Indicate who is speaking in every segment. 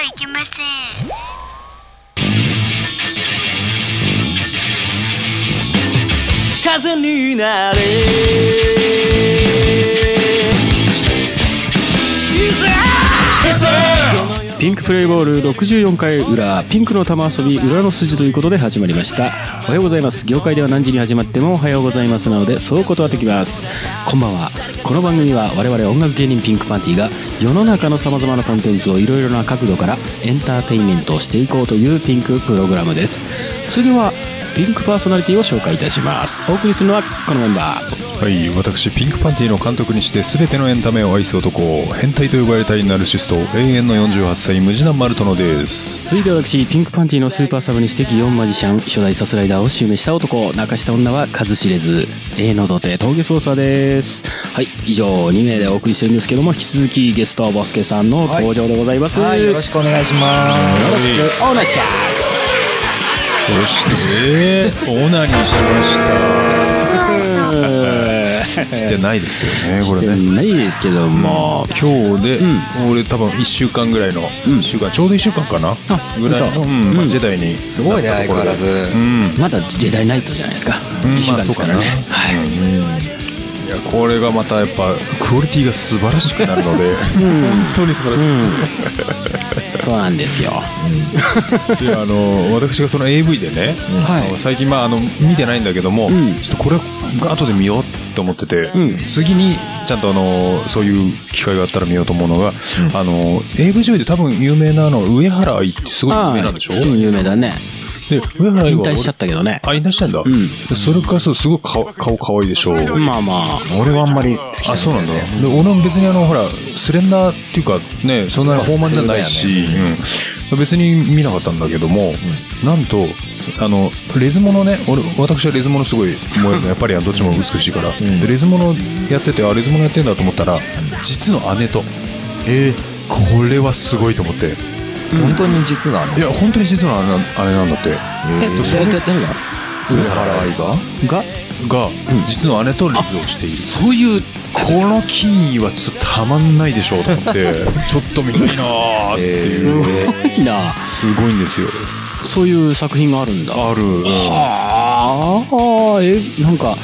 Speaker 1: ゃいけません。
Speaker 2: 風になれ。
Speaker 3: ピンクプレイボール64回裏ピンクの玉遊び裏の筋ということで始まりました。おはようございます。業界では何時に始まってもおはようございますなのでそう断ってきます。こんばんは。この番組は我々音楽芸人ピンクパンティが世の中の様々なコンテンツをいろいろな角度からエンターテインメントをしていこうというピンクプログラムです。それではピンクパーソナリティを紹介いたします。お送りするのはこのメンバー。
Speaker 4: はい私ピンクパンティの監督にして全てのエンタメを愛す男変態と呼ばれたいナルシスト永遠の48歳ムジナマルトノです。
Speaker 3: 続いて私ピンクパンティのスーパーサブにして祇園マジシャン初代サスライダーを襲名した男泣かした女は数知れず A の土手峠捜査です。はい以上2名でお送りしてるんですけども引き続きゲストボスケさんの登場でございます、
Speaker 5: はい、よろしくお願いします。
Speaker 3: よろしくお願いします
Speaker 4: そしてオナニーしました。してないですけどねこ
Speaker 3: して
Speaker 4: れね
Speaker 3: ないですけども、
Speaker 4: 今日で、俺多分1週間ぐらいの、一週間ちょうど1週間かなぐらいの、うんまあジェダイに
Speaker 5: すごいね、相変わらず。
Speaker 4: うん。
Speaker 3: まだジェダイナイトじゃないですか、
Speaker 4: うん
Speaker 3: 一週間ですからね、はい、
Speaker 4: いやこれがまたやっぱクオリティが素晴らしくなるので。本当に素晴らしい、
Speaker 3: そうなんですよ。
Speaker 4: であの私がその AV でね、
Speaker 3: はい。
Speaker 4: 最近まああの見てないんだけども、
Speaker 3: ん。
Speaker 4: ちょっとこれ後で見ようと思ってて、
Speaker 3: ん。
Speaker 4: 次にちゃんとあのそういう機会があったら見ようと思うのが、あの AV 女優で多分有名なあの上原愛ってすごい有名なんでしょ、
Speaker 3: うん有名だね
Speaker 4: で上原愛は
Speaker 3: 引退しちゃったけどね。
Speaker 4: あ引退したんだ、
Speaker 3: ん。
Speaker 4: でそれからそうすごい顔顔可愛いでしょ、
Speaker 3: まあまあ。
Speaker 5: 俺はあんまり好き
Speaker 4: あそうなんだ。で俺も別にあのほらスレンダーっていうかねそんなに豊満じゃないし、うん、別に見なかったんだけども、なんとあのレズモのね俺私はレズモのすごい燃えるのやっぱりどっちも美しいから、でレズモのやっててあレズモのやってんだと思ったら実の姉と。えこれはすごいと思って
Speaker 5: 本当に実なの。
Speaker 4: いや本当に実の姉な姉なんだって。
Speaker 3: えそれって誰が？
Speaker 5: 上原愛が？
Speaker 3: が
Speaker 4: が、実の姉とレズをしている。
Speaker 3: そういう
Speaker 4: この金位はちょっとたまんないでしょうと思って ちょっと見たいなーっていう、
Speaker 3: すごいな。
Speaker 4: すごいんですよ。
Speaker 3: そういう作品があるんだ。
Speaker 4: ある、
Speaker 3: ああえなんか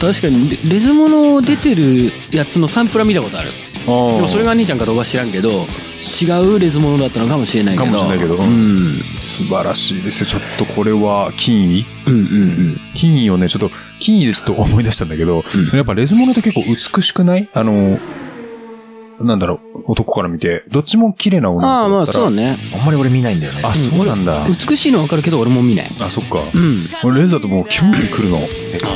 Speaker 3: 確かにレレズモの出てるやつのサンプラ見たことあるでもそれが兄ちゃんかどうか知らんけど違うレズモノだったのかもしれないけど。
Speaker 4: かもしれないけど。
Speaker 3: うん。
Speaker 4: 素晴らしいですよ。ちょっとこれは金位
Speaker 3: うんうん
Speaker 4: 金位をねちょっと金位ですと思い出したんだけど、それやっぱレズモノって結構美しくない？あのなんだろう男から見て。どっちも綺麗な
Speaker 3: うん
Speaker 4: 女
Speaker 3: ああまあ
Speaker 4: の子だったら
Speaker 3: そうね。
Speaker 5: あんまり俺見ないんだよね。
Speaker 4: あそうなんだ、
Speaker 3: 美しいの分かるけど俺も見ない。
Speaker 4: あそっか、
Speaker 3: うん。
Speaker 4: 俺レズだともうキュンキュン来るの。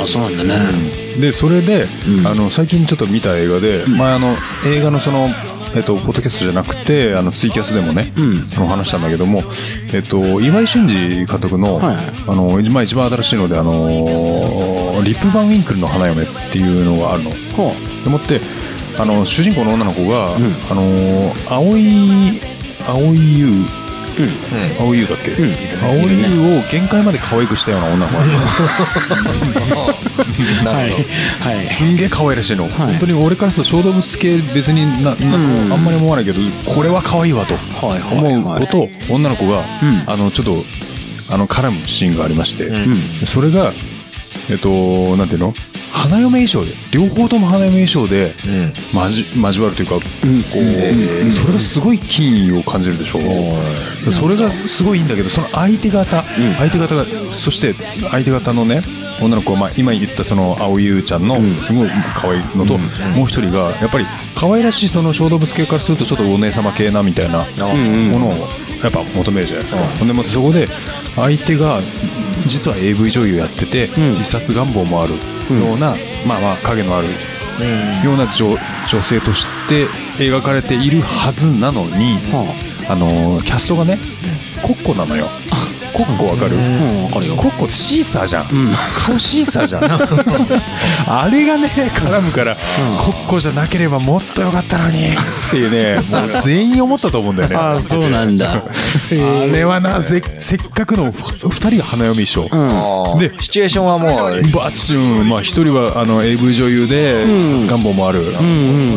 Speaker 3: ああそうなんだね
Speaker 4: でそれで、
Speaker 3: うん。
Speaker 4: あの最近ちょっと見た映画で、前あの映画のそのえっと、ポッドキャストじゃなくてあのツイキャスでもね、
Speaker 3: うん。
Speaker 4: あの話したんだけども、えっと、岩井俊二監督の,、
Speaker 3: はいはい。
Speaker 4: あのまあ、一番新しいので、あのリップ・バン・ウィンクルの花嫁っていうのがあるの。
Speaker 3: ほ
Speaker 4: でもってあの主人公の女の子が、
Speaker 3: ん。
Speaker 4: あの青い青い優
Speaker 3: ううん。
Speaker 4: 青い優だっけ、
Speaker 3: ん。
Speaker 4: 青い優を限界まで可愛くしたような女の子
Speaker 5: なるほど。
Speaker 3: はい。
Speaker 4: すんげえ可愛らしいの、
Speaker 3: い。
Speaker 4: 本当に俺からすると小動物系別になな、あんまり思わないけどこれは可愛いわと
Speaker 3: はいはい。
Speaker 4: 思う子と女の子が、
Speaker 3: うん。
Speaker 4: あのちょっとあの絡むシーンがありまして、
Speaker 3: うん。
Speaker 4: それがえっとなんていうの？花嫁衣装で両方とも花嫁衣装で
Speaker 5: うん。
Speaker 4: 交交わるというか、
Speaker 3: うん
Speaker 4: こうそれがすごい金意を感じるでしょ。う、それがすごいいいんだけどその相手方、相手方がそして相手方のね女の子は、まあ、今言ったその青優ちゃんのすごい可愛いのと、もう一人がやっぱり可愛らしいその小動物系からするとちょっとお姉様系なみたいなものをやっぱ求めるじゃないですか、ほんでまたそこで相手が実は AV 女優やってて、自殺願望もあるような、まあまあ影のあるような女女性として描かれているはずなのに、
Speaker 3: は
Speaker 4: あ。のキャストがねコッコなのよコッコわかる？
Speaker 3: うん。わかるよ。
Speaker 4: コッコってシーサーじゃん、顔シーサーじゃん。あれがね絡むから、コッコじゃなければもっとよかったのに。っていうねもう全員思ったと思うんだよね。
Speaker 3: ああそうなんだ。
Speaker 4: あれはなぜせっかくのふ二人が花嫁衣装、で
Speaker 5: シチュエーションはもう
Speaker 4: バチュン。まあ一人はあの AV 女優で自殺願望もある、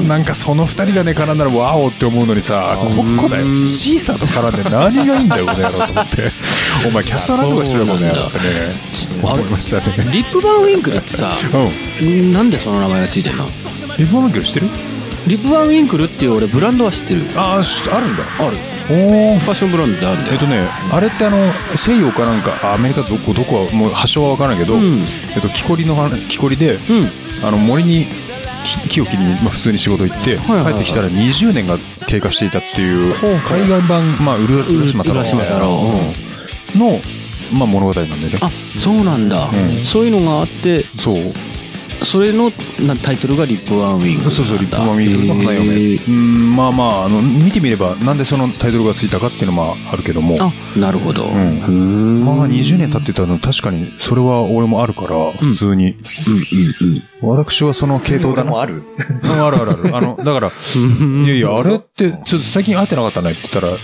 Speaker 4: なんかその二人がね絡んだらワオって思うのにさコッコだよ。シーサーと絡んで何がいいんだよこの野郎と思ってお前キャスターなんとかしろよこの野郎ってね思いましたね。
Speaker 3: リップバンウィンクルってさ
Speaker 4: うん。
Speaker 3: なんでその名前がついてんの？
Speaker 4: リボンキルしてる？
Speaker 3: リップバンウィンクルっていう俺ブランドは知ってる。
Speaker 4: ああしあるんだ。
Speaker 3: ある。
Speaker 4: おお
Speaker 3: ファッションブランドであるんだよ。
Speaker 4: えっとねあれってあの西洋かなんかあアメリカどこどこはもう発祥は分からないけど、
Speaker 3: ん。
Speaker 4: えっと木こりの話木こりで、
Speaker 3: うん。
Speaker 4: あの森に木木を切りに、まあ、普通に仕事行って、
Speaker 3: はいはいはい。
Speaker 4: 帰ってきたら20年が経過していたっていう海岸版、まあ、浦浦島太郎。
Speaker 3: 浦島太郎。
Speaker 4: うんの、まあ、物語なんでね。
Speaker 3: あそうなんだ、
Speaker 4: うん。
Speaker 3: そういうのがあって。
Speaker 4: そう
Speaker 3: それのなタイトルがリップワンウィンクル
Speaker 4: そうそうリップマンウィークルの花嫁、
Speaker 3: へー。
Speaker 4: うんまあまああの見てみればなんでそのタイトルがついたかっていうのもあるけども。
Speaker 3: あなるほど、
Speaker 4: ん。
Speaker 3: うーん。
Speaker 4: まあ20年経ってたの確かにそれは俺もあるから普通に、
Speaker 3: うんうん
Speaker 4: 私はその系統だな。
Speaker 5: 俺もある。
Speaker 4: うんあるあるある。あの、だから、いやいや、あれって、ちょっと最近会ってなかったねって言ったら、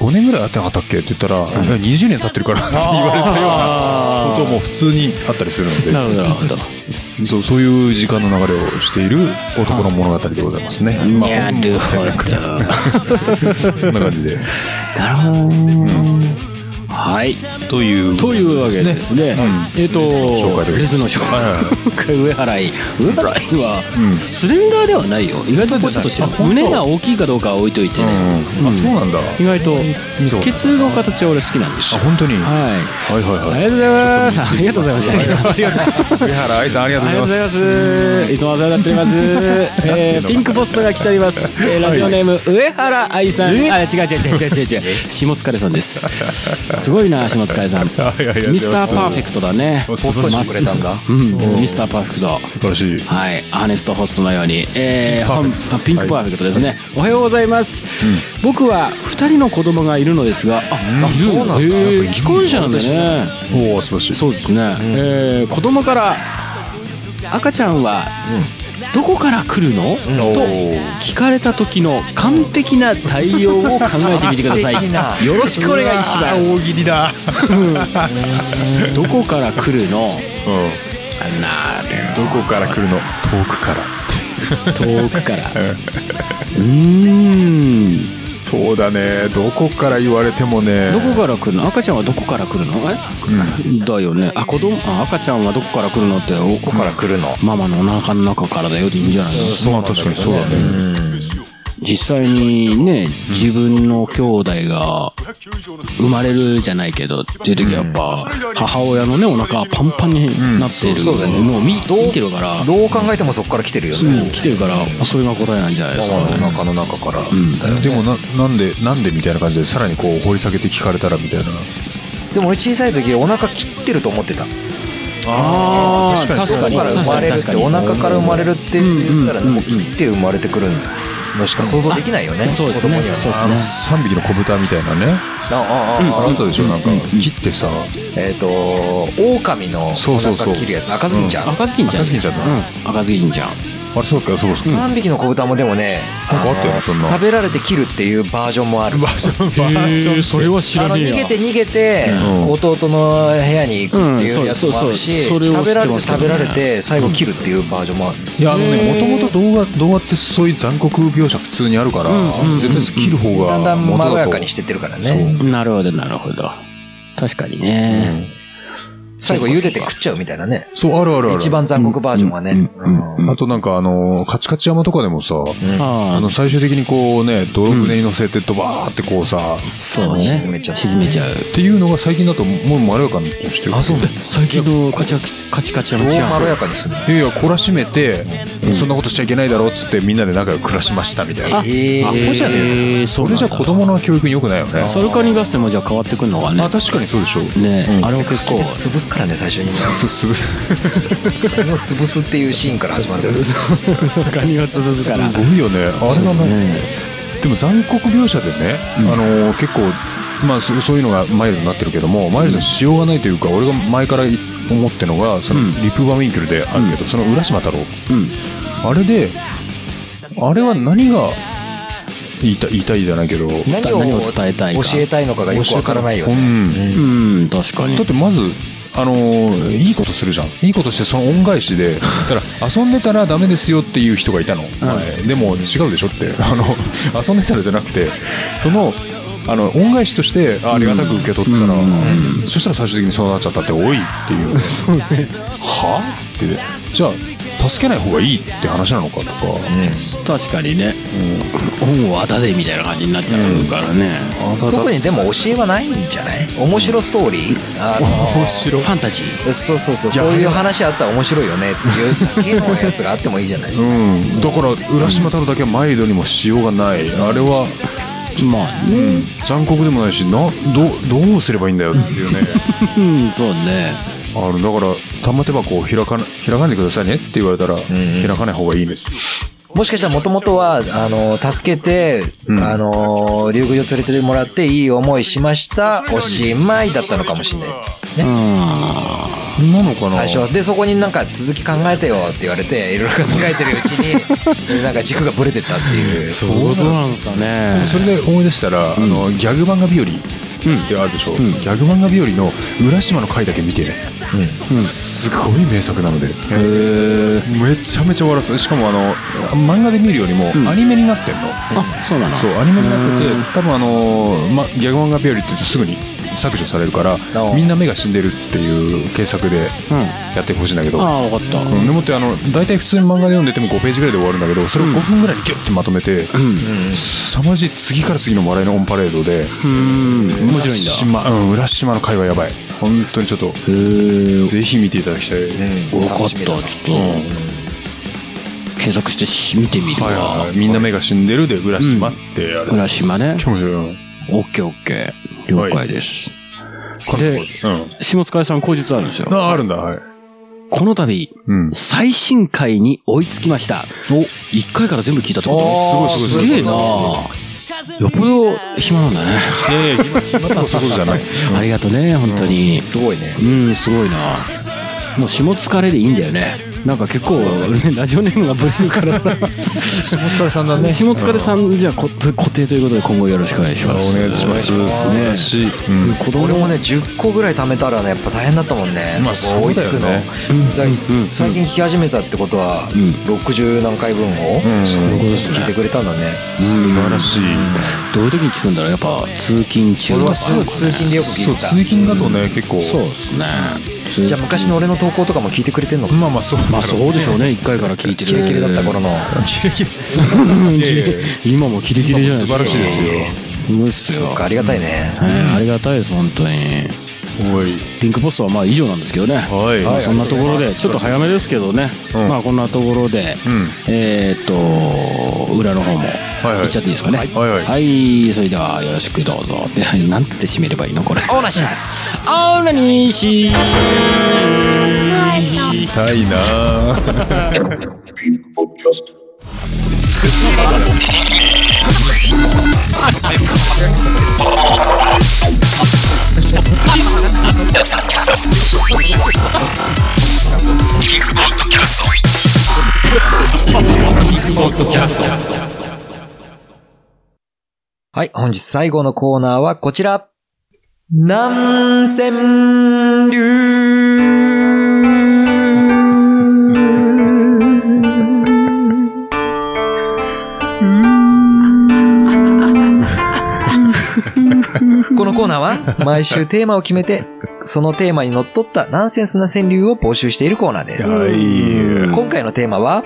Speaker 4: 5年ぐらい会ってなかったっけって言ったら、いや20年経ってるからって言われたようなことも普通にあったりするの
Speaker 3: るほどなるほど。
Speaker 4: で、そう、そういう時間の流れをしている男の物語でございますね。まあ
Speaker 3: なるほど
Speaker 4: そんな感じで。
Speaker 3: なるほど、はい
Speaker 4: という。
Speaker 3: というわけでですね、えっ、とレズの紹介上原井上原井は、スレンダーではないよ意外とポチッとして胸が大きいかどうかは置いといてね、
Speaker 4: うん。あ、そうなんだ。
Speaker 3: 意外とケツの形は俺好きなんです
Speaker 4: あ、
Speaker 3: よ
Speaker 4: 本当に？
Speaker 3: はい
Speaker 4: はいはいはい。
Speaker 3: ありがとうございますありがとうございました
Speaker 4: ありがとう。上原愛さん、ありがとう
Speaker 3: ございま
Speaker 4: ございます。
Speaker 3: す。いつもお世話になっております。えー、ピンクポストが来ております。えー、ラジオネーム、上原愛さん。あ、違う違う違う違う違う違う。下疲れさんです。すごいな、下疲れさん。
Speaker 4: いやいや
Speaker 3: ミスターパーフェクトだね。
Speaker 4: ポ
Speaker 5: ポストしてくれたんだ。
Speaker 3: うん、ミスターパーフェクト。
Speaker 4: 素晴らしい。
Speaker 3: はい、アーネストホストのように、えー、ピンクパーフェクトですね、おはようございます、僕は2人の子供がいるのですがあ、
Speaker 5: そうなんだ。
Speaker 3: 既婚者なんだね。
Speaker 4: おお、素晴らしい。
Speaker 3: そうですね、えー子供から赤ちゃんはどこから来るの、と聞かれた時の完璧な対応を考えてみてください。よろしくお願いしま
Speaker 4: 大喜
Speaker 3: す
Speaker 4: 利だ。
Speaker 3: どこから来るの？
Speaker 4: うん。
Speaker 3: なる
Speaker 4: ど。こから来るの？遠くからっつって。
Speaker 3: 遠くから。うーん
Speaker 4: そうだね。どこから言われてもね。
Speaker 3: どこから来るの？赤ちゃんはどこから来るの？え、だよね。あ子供？あ赤ちゃんはどこから来るの？ってお
Speaker 5: ここから来るの？
Speaker 3: ママのお腹の中からだよ。でいいんじゃないの？
Speaker 4: そう確かにそうだね
Speaker 3: 実際にね自分の兄弟が生まれるじゃないけどっていう時はやっぱ母親のねお腹パンパンになってる
Speaker 5: そうだよね
Speaker 3: のを見見てるから。
Speaker 5: どう考えてもそこから来てるよね。
Speaker 3: 来てるからそれが答えなんじゃないですかね。
Speaker 5: の中の中から。だよね
Speaker 4: でもななんでなんでみたいな感じでさらにこう掘り下げて聞かれたらみたいな。
Speaker 5: でも俺小さい時お腹切ってると思ってた。
Speaker 3: ああ確かに。
Speaker 5: から生まれるってお腹から生まれるって言ったらもう切って生まれてくるのしか想像できないよね。
Speaker 3: そうですね。
Speaker 5: 子供には。
Speaker 3: そうです
Speaker 4: あの
Speaker 3: ね
Speaker 4: 3匹の子豚みたいなね。
Speaker 5: ああああ。
Speaker 4: あなたでしょ？なんか。切ってさ。
Speaker 5: えっと狼のお
Speaker 4: そうそうそう。
Speaker 5: 腹切るやつ赤ずきんちゃん。
Speaker 3: 赤ずきんちゃん。
Speaker 4: 赤ずきんちゃんあれそうかそうかそうか。
Speaker 5: 3匹の子豚もでもね
Speaker 4: なんかあったよね
Speaker 5: の
Speaker 4: そんな。
Speaker 5: 食べられて切るっていうバージョンもある。
Speaker 4: バージョン。バージョン
Speaker 3: それは知
Speaker 5: あの逃げて逃げて
Speaker 4: うん。
Speaker 5: 弟の部屋に行くっていうやつもある
Speaker 3: うん
Speaker 5: し食べられて食べられて最後切るっていうバージョンもある。
Speaker 4: いやあのねもともと動画動画ってそういう残酷描写普通にあるから絶対切る方が
Speaker 5: だんだんまろやかにしてってるからね。
Speaker 3: なるほどなるほど。確かにね
Speaker 5: 最後茹でて食っちゃうみたいなね。
Speaker 4: そうあるあるある。
Speaker 5: 一番残酷バージョンはね。うん
Speaker 4: あとなんかあのカチカチ山とかでもさ
Speaker 3: あ
Speaker 4: あの最終的にこうね泥船に乗せてドバーってこうさ
Speaker 3: あそうね。
Speaker 5: 沈めちゃう
Speaker 3: 沈めちゃう。
Speaker 4: っていうのが最近だともうまろやかにしてる。
Speaker 5: あそう。
Speaker 3: 最近のカチカチカチカチ山。違う
Speaker 5: どうまろやかにするの？
Speaker 4: いやいや懲らしめてそんなことしちゃいけないだろっつってみんなで仲良く暮らしましたみたいな。
Speaker 5: ええ
Speaker 4: アホじゃねえ。
Speaker 3: えーそう
Speaker 4: それじゃ子供の教育に良くないよね。
Speaker 3: サルカニ合戦もじゃあ変わってくるのかね。
Speaker 4: あ確かにそうでしょ
Speaker 3: ね。あれも結構
Speaker 5: 潰すからね最初に。
Speaker 4: そう潰す。
Speaker 5: もう潰すっていうシーンから始まる
Speaker 3: カニを潰すから。
Speaker 4: すごいよね。あれがねでも残酷描写でね、あの結構まあそそういうのがマイルドになってるけどもマイルドにしようがないというか、俺が前から思ってるのがそのリプバミンクルであるけど、その浦島太郎、あれであれは何が言いた言いたいじゃないけど
Speaker 5: 何を
Speaker 3: 何を伝えたいか。
Speaker 5: 教えたいのかがよくわからないよね。
Speaker 4: うん。
Speaker 3: うん確かに。
Speaker 4: だってまずあのーいいことするじゃん。いいことしてその恩返しで だから遊んでたらダメですよっていう人がいたの、前。でも違うでしょって。あの遊んでたらじゃなくてそのあの恩返しとしてあありがたく受け取ったら、そしたら最終的にそうなっちゃったって多いっていう。はって。じゃあ助けない方がいいって話なのかとか、
Speaker 3: 確かにね。恩を渡せみたいな感じになっちゃうからね。
Speaker 5: 特にでも教えはないんじゃない？面白ストーリー？あの
Speaker 4: 面白。い
Speaker 3: ファンタジー。
Speaker 5: そうそうそう。こういう話あったら面白いよねっていうだけのやつがあってもいいじゃない？
Speaker 4: うん、だから浦島太郎だけはマイルドにもしようがない。あれは、
Speaker 3: まあ
Speaker 4: うん、残酷でもないしなどうどうすればいいんだよっていうね。
Speaker 3: うんそうね
Speaker 4: あのだから玉手箱を開かな開かないでくださいねって言われたら、開かない方がいいね
Speaker 5: もしかしたらもともとは、あの、助けて、あの、竜宮城連れてもらっていい思いしました、おしまいだったのかもしれないです。ね。
Speaker 4: なのかな？
Speaker 5: 最初は。で、そこになんか続き考えてよって言われて、いろいろ考えてるうちに、なんか軸がブレてったっていう。
Speaker 3: そういうなんですかね
Speaker 4: それで思い出したら、あのギャグ漫画日和ってあるでしょ、ギャグ漫画日和の浦島の回だけ見てね、すごい名作なので、めちゃめちゃ笑わす。しかもあの漫画で見るよりもアニメになってんの、
Speaker 3: あそうなの。
Speaker 4: そうアニメになってて多分あの、ま、ギャグ漫画日和ってすぐに削除されるから
Speaker 5: お
Speaker 4: みんな目が死んでるっていう検索でやってほしいんだけど、
Speaker 3: ああ分かった。
Speaker 4: うん。でもってあの大体普通に漫画で読んでても5ページぐらいで終わるんだけどそれを5分ぐらいにギュッてまとめて、凄まじい次から次の笑いのオンパレードで
Speaker 3: うん。面白いんだ。
Speaker 4: 浦島うん浦島の会話やばい。本当にちょっとぜひ見ていただきたい、
Speaker 3: 分かった。ちょっと検索してし見てみる
Speaker 4: はい
Speaker 3: わ
Speaker 4: はい。みんな目が死んでるで浦島って。あれ、
Speaker 3: 浦島ね。
Speaker 4: すっげえ面白い。よ
Speaker 3: オッケーオッケー了解です。で
Speaker 4: うん。
Speaker 3: 下塚さん口述あるんですよ。
Speaker 4: ああるんだはい。
Speaker 3: この度
Speaker 4: うん。
Speaker 3: 最新回に追いつきました。お。1回から全部聞いたってこと？
Speaker 5: おー
Speaker 3: すごいすごいすげえなよっぽど暇なんだね。
Speaker 4: いやいや暇暇そうじゃない。
Speaker 3: ありがとうね本当に。
Speaker 5: すごいね。
Speaker 3: うんすごいな。もう下疲れでいいんだよねなんか結構、ね、ラジオネームがブレるからさ。
Speaker 4: 下疲れさんだね。
Speaker 3: 下疲れさんじゃあこ固定ということで今後よろしくお願いします。
Speaker 4: お願いします。素晴らしい、うん。
Speaker 3: 子供
Speaker 5: 俺もね、10個ぐらい貯めたらね、やっぱ大変だったもんね。
Speaker 4: まあ
Speaker 5: そこ追いつくの。
Speaker 4: そうだよね。
Speaker 5: だから最近聞き始めたってことは、60何回分を、聞いてくれたんだね。
Speaker 4: 素晴らしい、
Speaker 3: どういう時に聞くんだろう？やっぱ通勤中
Speaker 5: 俺は
Speaker 3: とか
Speaker 5: 通通勤でよく聞いてた。
Speaker 4: そう通勤だとね結構。
Speaker 3: そうですね
Speaker 5: じゃあ昔の俺の投稿とかも聞いてくれてんのか
Speaker 4: まあまあそう
Speaker 3: まあそうでしょうね。1回から聞いてる。
Speaker 5: キレキレだった頃の。
Speaker 4: キレキレ。
Speaker 3: 今もキレキレじゃないですか。
Speaker 4: 素晴らしいですよ。
Speaker 3: すごいっすよ。
Speaker 5: そうか、ありがたいね。
Speaker 3: はいありがたいです本当にピンクポストはまあ以上なんですけどね。
Speaker 4: はい。
Speaker 3: まあそんなところでちょっと早めですけどね。
Speaker 4: うん。
Speaker 3: まあこんなところで
Speaker 4: ん。
Speaker 3: えーっと裏の方も
Speaker 4: はい
Speaker 3: 行っちゃっていいですかね。
Speaker 4: はいはい。
Speaker 3: はい。それではよろしくどうぞ。で なんつって締めればいいの？これ。
Speaker 5: オーナーします。
Speaker 3: あーなにし
Speaker 4: 痛いな
Speaker 5: はい、本日最後のコーナーはこちら。南千流このコーナーは毎週テーマを決めて、そのテーマにのっとったナンセンスな川柳を募集しているコーナーです。
Speaker 4: はい。
Speaker 5: 今回のテーマは、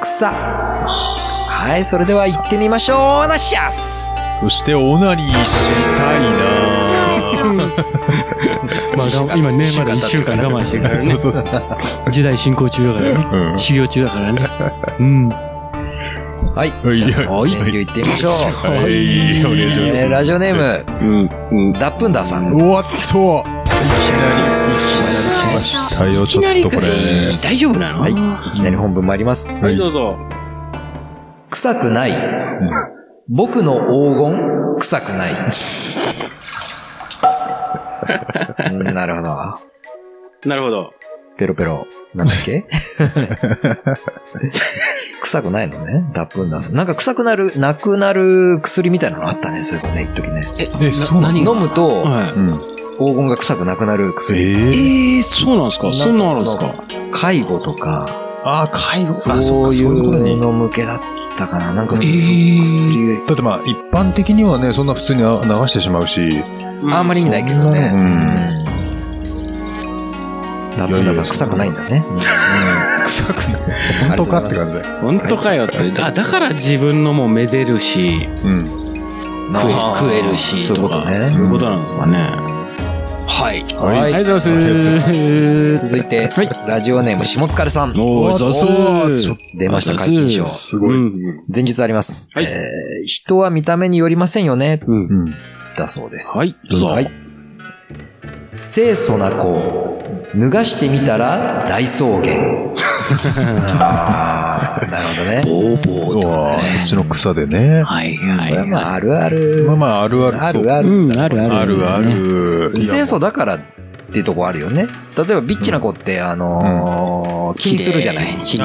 Speaker 5: 草。はい、それでは行ってみましょう。なしやす
Speaker 4: そしてオナニーしたいな。
Speaker 3: まあ今ねまだ1週間我慢してるからね。
Speaker 4: そうそうそうそう。
Speaker 3: 時代進行中だからね。
Speaker 4: うん。
Speaker 3: 修行中だからね。うん
Speaker 5: はい。
Speaker 4: いや
Speaker 5: 川柳行ってみましょう。
Speaker 4: はいお願いし
Speaker 5: えーラジオネーム、
Speaker 3: うんうん
Speaker 5: ダップンダーさん。
Speaker 4: ますおっといきなりいきなり来ましたよちょっとこれ
Speaker 3: 大丈夫なの？
Speaker 5: はい。いきなり本文参ります。
Speaker 3: はいどうぞ
Speaker 5: 臭くない。僕の黄金？臭くない。うんなるほど。
Speaker 3: なるほど。
Speaker 5: ペロペロ。なんだっけ？臭くないのね脱粉ダンス。なんか臭くなる、なくなる薬みたいなのあったね、そういえばね、一時ね。
Speaker 3: え、
Speaker 4: えそうなの？
Speaker 3: 何が？
Speaker 5: 飲むと、
Speaker 3: は
Speaker 4: うん。
Speaker 5: 黄金が臭くなくなる薬。
Speaker 4: え
Speaker 3: い。
Speaker 4: ー、
Speaker 3: えー、そうなんですか？そんなのあるんですか？
Speaker 5: 介護とか、
Speaker 4: あー、介護
Speaker 5: そうい
Speaker 4: そういう
Speaker 5: の向けだったかな。なんか、
Speaker 3: えー
Speaker 5: 薬
Speaker 4: だってまあ、一般的にはね、そんな普通に流してしまうし、
Speaker 5: あんまり意味ないけどね。
Speaker 4: うん。
Speaker 5: ダンスは臭くないんだね。
Speaker 4: 臭くない。本当かって感じだよ。
Speaker 3: 本当かよって。あ、だから自分のもめでるし、
Speaker 4: うん。
Speaker 3: 食えるし、
Speaker 5: そういうことね。
Speaker 3: そういうことなんですかね。はい。
Speaker 5: はい
Speaker 3: ありがとうございます。
Speaker 5: 続いて、
Speaker 3: はい
Speaker 5: ラジオネーム、しもつかるさん。
Speaker 3: おー、ざす
Speaker 4: おーちょっ
Speaker 5: 出ました、解禁賞。
Speaker 4: すごい。
Speaker 3: うん。
Speaker 5: 前日あります。
Speaker 3: はい
Speaker 5: えー人は見た目によりませんよね。
Speaker 3: うん。
Speaker 4: うん。
Speaker 5: だそうです。
Speaker 3: はい、どうぞ。
Speaker 5: はい。清楚な子、脱がしてみたら大草原。あーなるほどね。
Speaker 3: ボーボーと。
Speaker 4: うわーそっちの草でね。
Speaker 3: はい、はい。
Speaker 5: はまあ、あるある。
Speaker 4: まあまあ、あるある。
Speaker 5: あるある。
Speaker 3: うん、あるある。
Speaker 4: あるあ。る。いや
Speaker 5: 清楚だからっていうとこあるよね。例えば、ビッチな子って、あのー気にするじゃない？
Speaker 3: 気にして。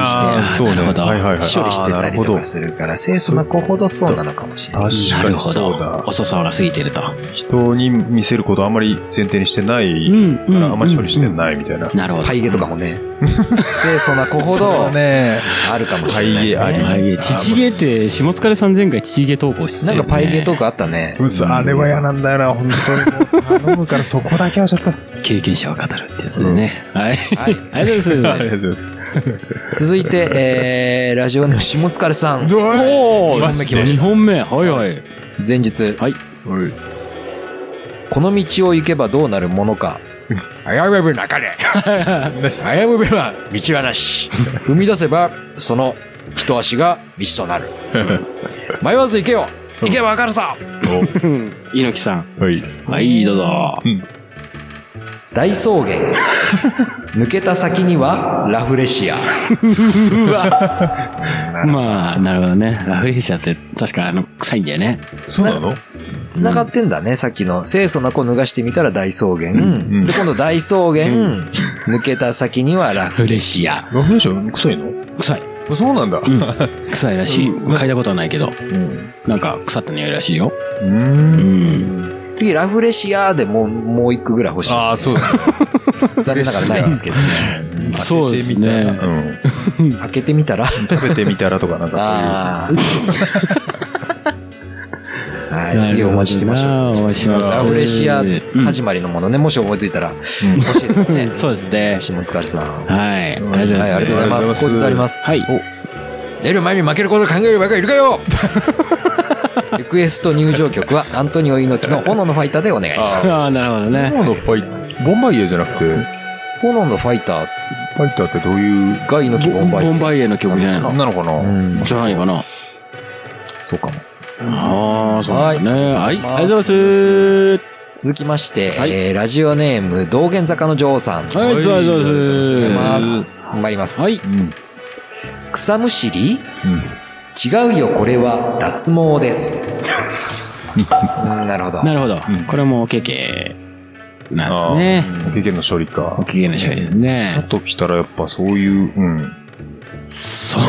Speaker 4: そうね。
Speaker 3: なるほど。
Speaker 4: はいはいはい。
Speaker 5: 処理してたりとかするから、清楚な子ほどそうなのかもしれない。
Speaker 4: 確かに
Speaker 3: なるほど
Speaker 4: そうだ。。
Speaker 3: 遅さが過ぎてると。
Speaker 4: 人に見せることあんまり前提にしてない
Speaker 3: ん
Speaker 4: から、あんまり処理してないみたいな。
Speaker 3: なるほど。
Speaker 5: パイゲとかもね、清楚な子ほど
Speaker 4: ね。
Speaker 5: あるかもしれない、ね。
Speaker 4: パイゲあり
Speaker 3: はい。ちちげって、下疲れさん前回ちちげ投稿して
Speaker 5: なんかパイゲと
Speaker 3: か。
Speaker 5: かあったね。
Speaker 4: 嘘、あれは嫌なんだよな、本当に。頼むからそこだけはちょっと。
Speaker 3: 経験者は語るってやつでね。はい ありがとうございます。
Speaker 5: 続いて、えー、ラジオネーム、下疲れさん。
Speaker 3: お
Speaker 4: 二番目来ました
Speaker 3: 2本目。はいはい。
Speaker 5: 前日、
Speaker 3: はい。
Speaker 5: この道を行けばどうなるものか。あやめぶなかれ。あやめぶは道はなし。踏み出せば、その一足が道となる。迷わず行けよ行けばわかるさ
Speaker 3: 猪木さん。
Speaker 4: はい。
Speaker 3: はい、どうぞ。
Speaker 5: 大草原。抜けた先にはラフレシア。
Speaker 3: まあ、なるほどね。ラフレシアって確かあの、臭いんだよね。
Speaker 4: そうなの？
Speaker 5: 繋がってんだね、さっきの。清楚な子脱がしてみたら大草原。
Speaker 4: ん
Speaker 5: で、今度大草原。抜けた先にはラフ
Speaker 3: フレシア。
Speaker 4: ラフレシア臭いの？
Speaker 3: 臭い。
Speaker 4: そうなんだ。
Speaker 3: 臭いらしい。嗅いだことはないけど。なんか腐った匂いらしいよ。
Speaker 4: う。
Speaker 3: うんん。
Speaker 5: 次、ラフレシアでもう、もう一個ぐらい欲しい。
Speaker 4: ああ、そうだ。
Speaker 5: 残念ながらないんですけどね。
Speaker 3: そうですね。
Speaker 4: うん。
Speaker 5: 開けてみたら。
Speaker 4: 食べてみたらとかなんか
Speaker 5: ああ。はい、次お待ちしてましょう。
Speaker 3: お待ちしてます。
Speaker 5: ラフレシア
Speaker 3: うん
Speaker 5: 始まりのものね、もし思いついたら欲しいですね。
Speaker 3: そうですね。
Speaker 5: 下疲れさん。
Speaker 3: はい。ありがとうございます。
Speaker 5: はい、ありがとうございます。
Speaker 4: あります。
Speaker 3: はい。
Speaker 5: 出る前に負けることを考えるばかりいるかよリクエスト入場曲はアントニオ猪木の炎のファイターでお願いします。
Speaker 3: ああ、なるほどね。
Speaker 4: 炎のファイボンバイエじゃなくて、フ
Speaker 5: 炎のファイター
Speaker 4: ァイターってどういう、
Speaker 5: が猪木ボンバイ
Speaker 3: ボンバイエの曲じゃないの？
Speaker 4: なのかな
Speaker 5: うん、
Speaker 3: じゃないかな。
Speaker 5: そうかも。
Speaker 3: ああ、そうだね。はい。ありがとうございます。
Speaker 5: 続きまして、
Speaker 3: はい
Speaker 5: えーラジオネーム、道玄坂の女王さん。
Speaker 3: はい、ありがとうござい
Speaker 5: ありがとうござい
Speaker 3: ま。
Speaker 5: ますす。参ります。
Speaker 3: はい
Speaker 4: うん。
Speaker 5: 草むしり？
Speaker 4: うん。
Speaker 5: 違うよ、これは脱毛です。う んなるほど。
Speaker 3: なるほど
Speaker 4: うん。
Speaker 3: これもケケなんですね。
Speaker 4: お経験の処理か。
Speaker 3: ケケの種類ですね。
Speaker 4: 佐と来たらやっぱそういう、うん。
Speaker 3: そう。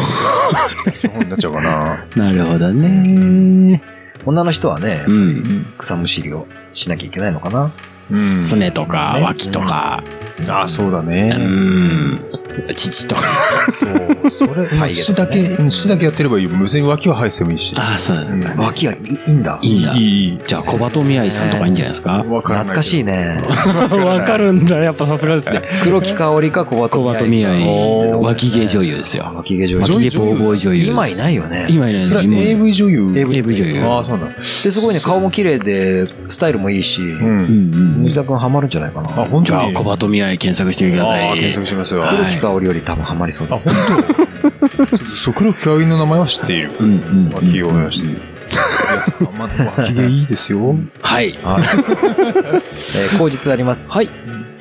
Speaker 4: そうになっちゃうかな。
Speaker 3: なるほどね。
Speaker 5: 女の人はね、
Speaker 3: うん。
Speaker 5: 草むしりをしなきゃいけないのかな。
Speaker 4: うん。
Speaker 3: すねとか
Speaker 5: ね
Speaker 3: 脇とか、
Speaker 4: ああ、そうだ
Speaker 3: う
Speaker 4: ね。
Speaker 3: ん。父とか。
Speaker 4: そう。それ、
Speaker 5: パイゲ
Speaker 4: 血だけ、うん血だけやってればいいよ。別に脇は生えてもいいし。
Speaker 3: ああ、そうですね。
Speaker 5: 脇がいいいんだ。
Speaker 3: いいんだ。
Speaker 4: いい。
Speaker 3: じゃあ、小鳩宮井さんとかいいんじゃないですか？
Speaker 4: わから
Speaker 5: 懐かしい
Speaker 4: ね。
Speaker 5: ね。
Speaker 3: わかるんだ。やっぱさすがですね。
Speaker 5: 黒木香織か小鳩
Speaker 3: 小鳩宮井、脇芸女優ですよ。
Speaker 5: 脇毛女優。
Speaker 3: 脇芸ボーボー女優。
Speaker 5: 今いないよね。
Speaker 3: 今いない
Speaker 4: それは AV 女優
Speaker 3: AV 女優。
Speaker 4: ああ、そうなんだ。
Speaker 5: で、すごいね、顔も綺麗で、スタイルもいいし、
Speaker 4: う。
Speaker 3: うんん
Speaker 5: 西田くんハマるんじゃないかな。
Speaker 4: あ、本
Speaker 3: じゃあ、
Speaker 4: 当に。
Speaker 3: 小鳩宮井検索してみてくださ
Speaker 4: ああ、
Speaker 3: い。
Speaker 4: 検索しますよ。
Speaker 3: はい
Speaker 5: 黒木香織より多分ハマりそうだ。
Speaker 4: あ、本当？そう、黒木香織の名前は知っている。
Speaker 3: うんうん。
Speaker 4: 脇毛をしている。いや、まあ、脇毛いいですよ。
Speaker 3: はい。
Speaker 5: えー、後日あります。
Speaker 3: はい。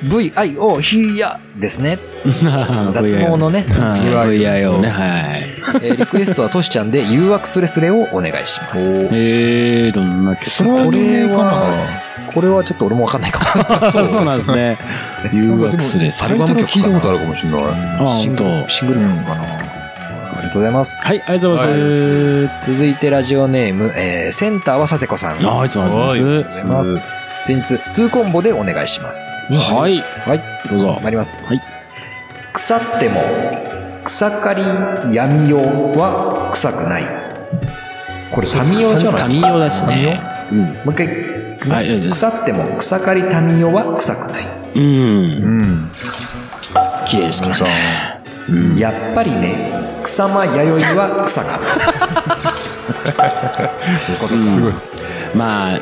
Speaker 5: VIO ヒーヤですね。脱毛のね。
Speaker 3: はい
Speaker 5: URL
Speaker 3: VIO ね。はい。
Speaker 5: えーリクエストはトシちゃんで誘惑スレスレをお願いします。
Speaker 3: えー、どんな曲
Speaker 5: こ
Speaker 3: こ
Speaker 5: れ
Speaker 3: れは、
Speaker 5: は、これはちょっと俺もわかんないかも。
Speaker 3: そうなんですね。誘惑スレスレ。
Speaker 4: タイトル聞いたことあるかもしれない。
Speaker 3: あ、
Speaker 5: シン。グルシングルなのかな。ありがとうございます。
Speaker 3: はい、ありがとうございます。
Speaker 5: 続いてラジオネーム、えーセンターは佐世子さん。ありがとう
Speaker 3: ござい
Speaker 5: ます。前日、2コンボでお願いします。
Speaker 3: はい、
Speaker 5: はい。
Speaker 3: どうぞ。
Speaker 5: 参ります。
Speaker 3: はい。
Speaker 5: 腐っても、草刈り闇夜は臭くない。これ、民謡じゃない？
Speaker 3: タミヨだしね。うん。
Speaker 5: もう一回。
Speaker 3: はい
Speaker 5: 腐っても草刈り民謡は臭くない。
Speaker 3: うん。
Speaker 4: うん。
Speaker 3: 綺麗ですからね。うん。
Speaker 5: やっぱりね、草間弥生は臭かった。
Speaker 3: すごい。まあ、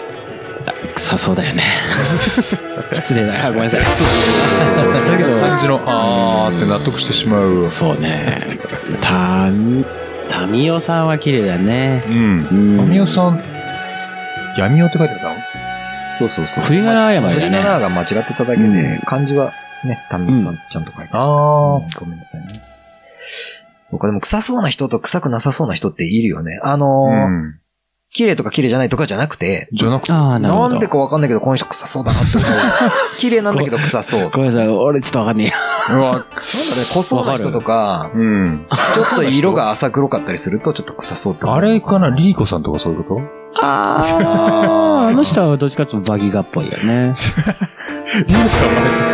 Speaker 3: 臭そうだよね。失礼だ。あ、ごめんなさい。そうだけど、
Speaker 4: 感じの、あーって納得してしまう。
Speaker 3: そうね。たみ、タミヨさんは綺麗だね。
Speaker 4: うん。
Speaker 3: うん。
Speaker 4: 神尾さん、闇尾って書いてあったの？
Speaker 5: そうそうそう。
Speaker 3: 振り仮名誤りだね
Speaker 5: 振り仮名が間違ってただけで、漢字はね、民生さんってちゃんと書いてある。
Speaker 4: あ
Speaker 5: ごめんなさいね。そうか、でも臭そうな人と臭くなさそうな人っているよね。あの
Speaker 4: ー。
Speaker 5: ー
Speaker 4: うん。
Speaker 5: 綺麗とか綺麗じゃないとかじゃなくて、
Speaker 4: じゃなくて、
Speaker 3: ああ、なるほど。
Speaker 5: なんでかわかんないけど、この人臭そうだなって思う。綺麗なんだけど臭そう。
Speaker 3: ごめんなさい。俺ちょっとわかんね
Speaker 4: うわ、
Speaker 5: ね、濃そうな人とか、
Speaker 4: うん。
Speaker 5: ちょっと色が浅黒かったりすると、ちょっと臭そうって思う。
Speaker 4: あれかなリーコさんとかそういうこと？
Speaker 3: え。ああ、あの人はどっちかというとバギガっぽいよね。
Speaker 4: リーコさん前さ、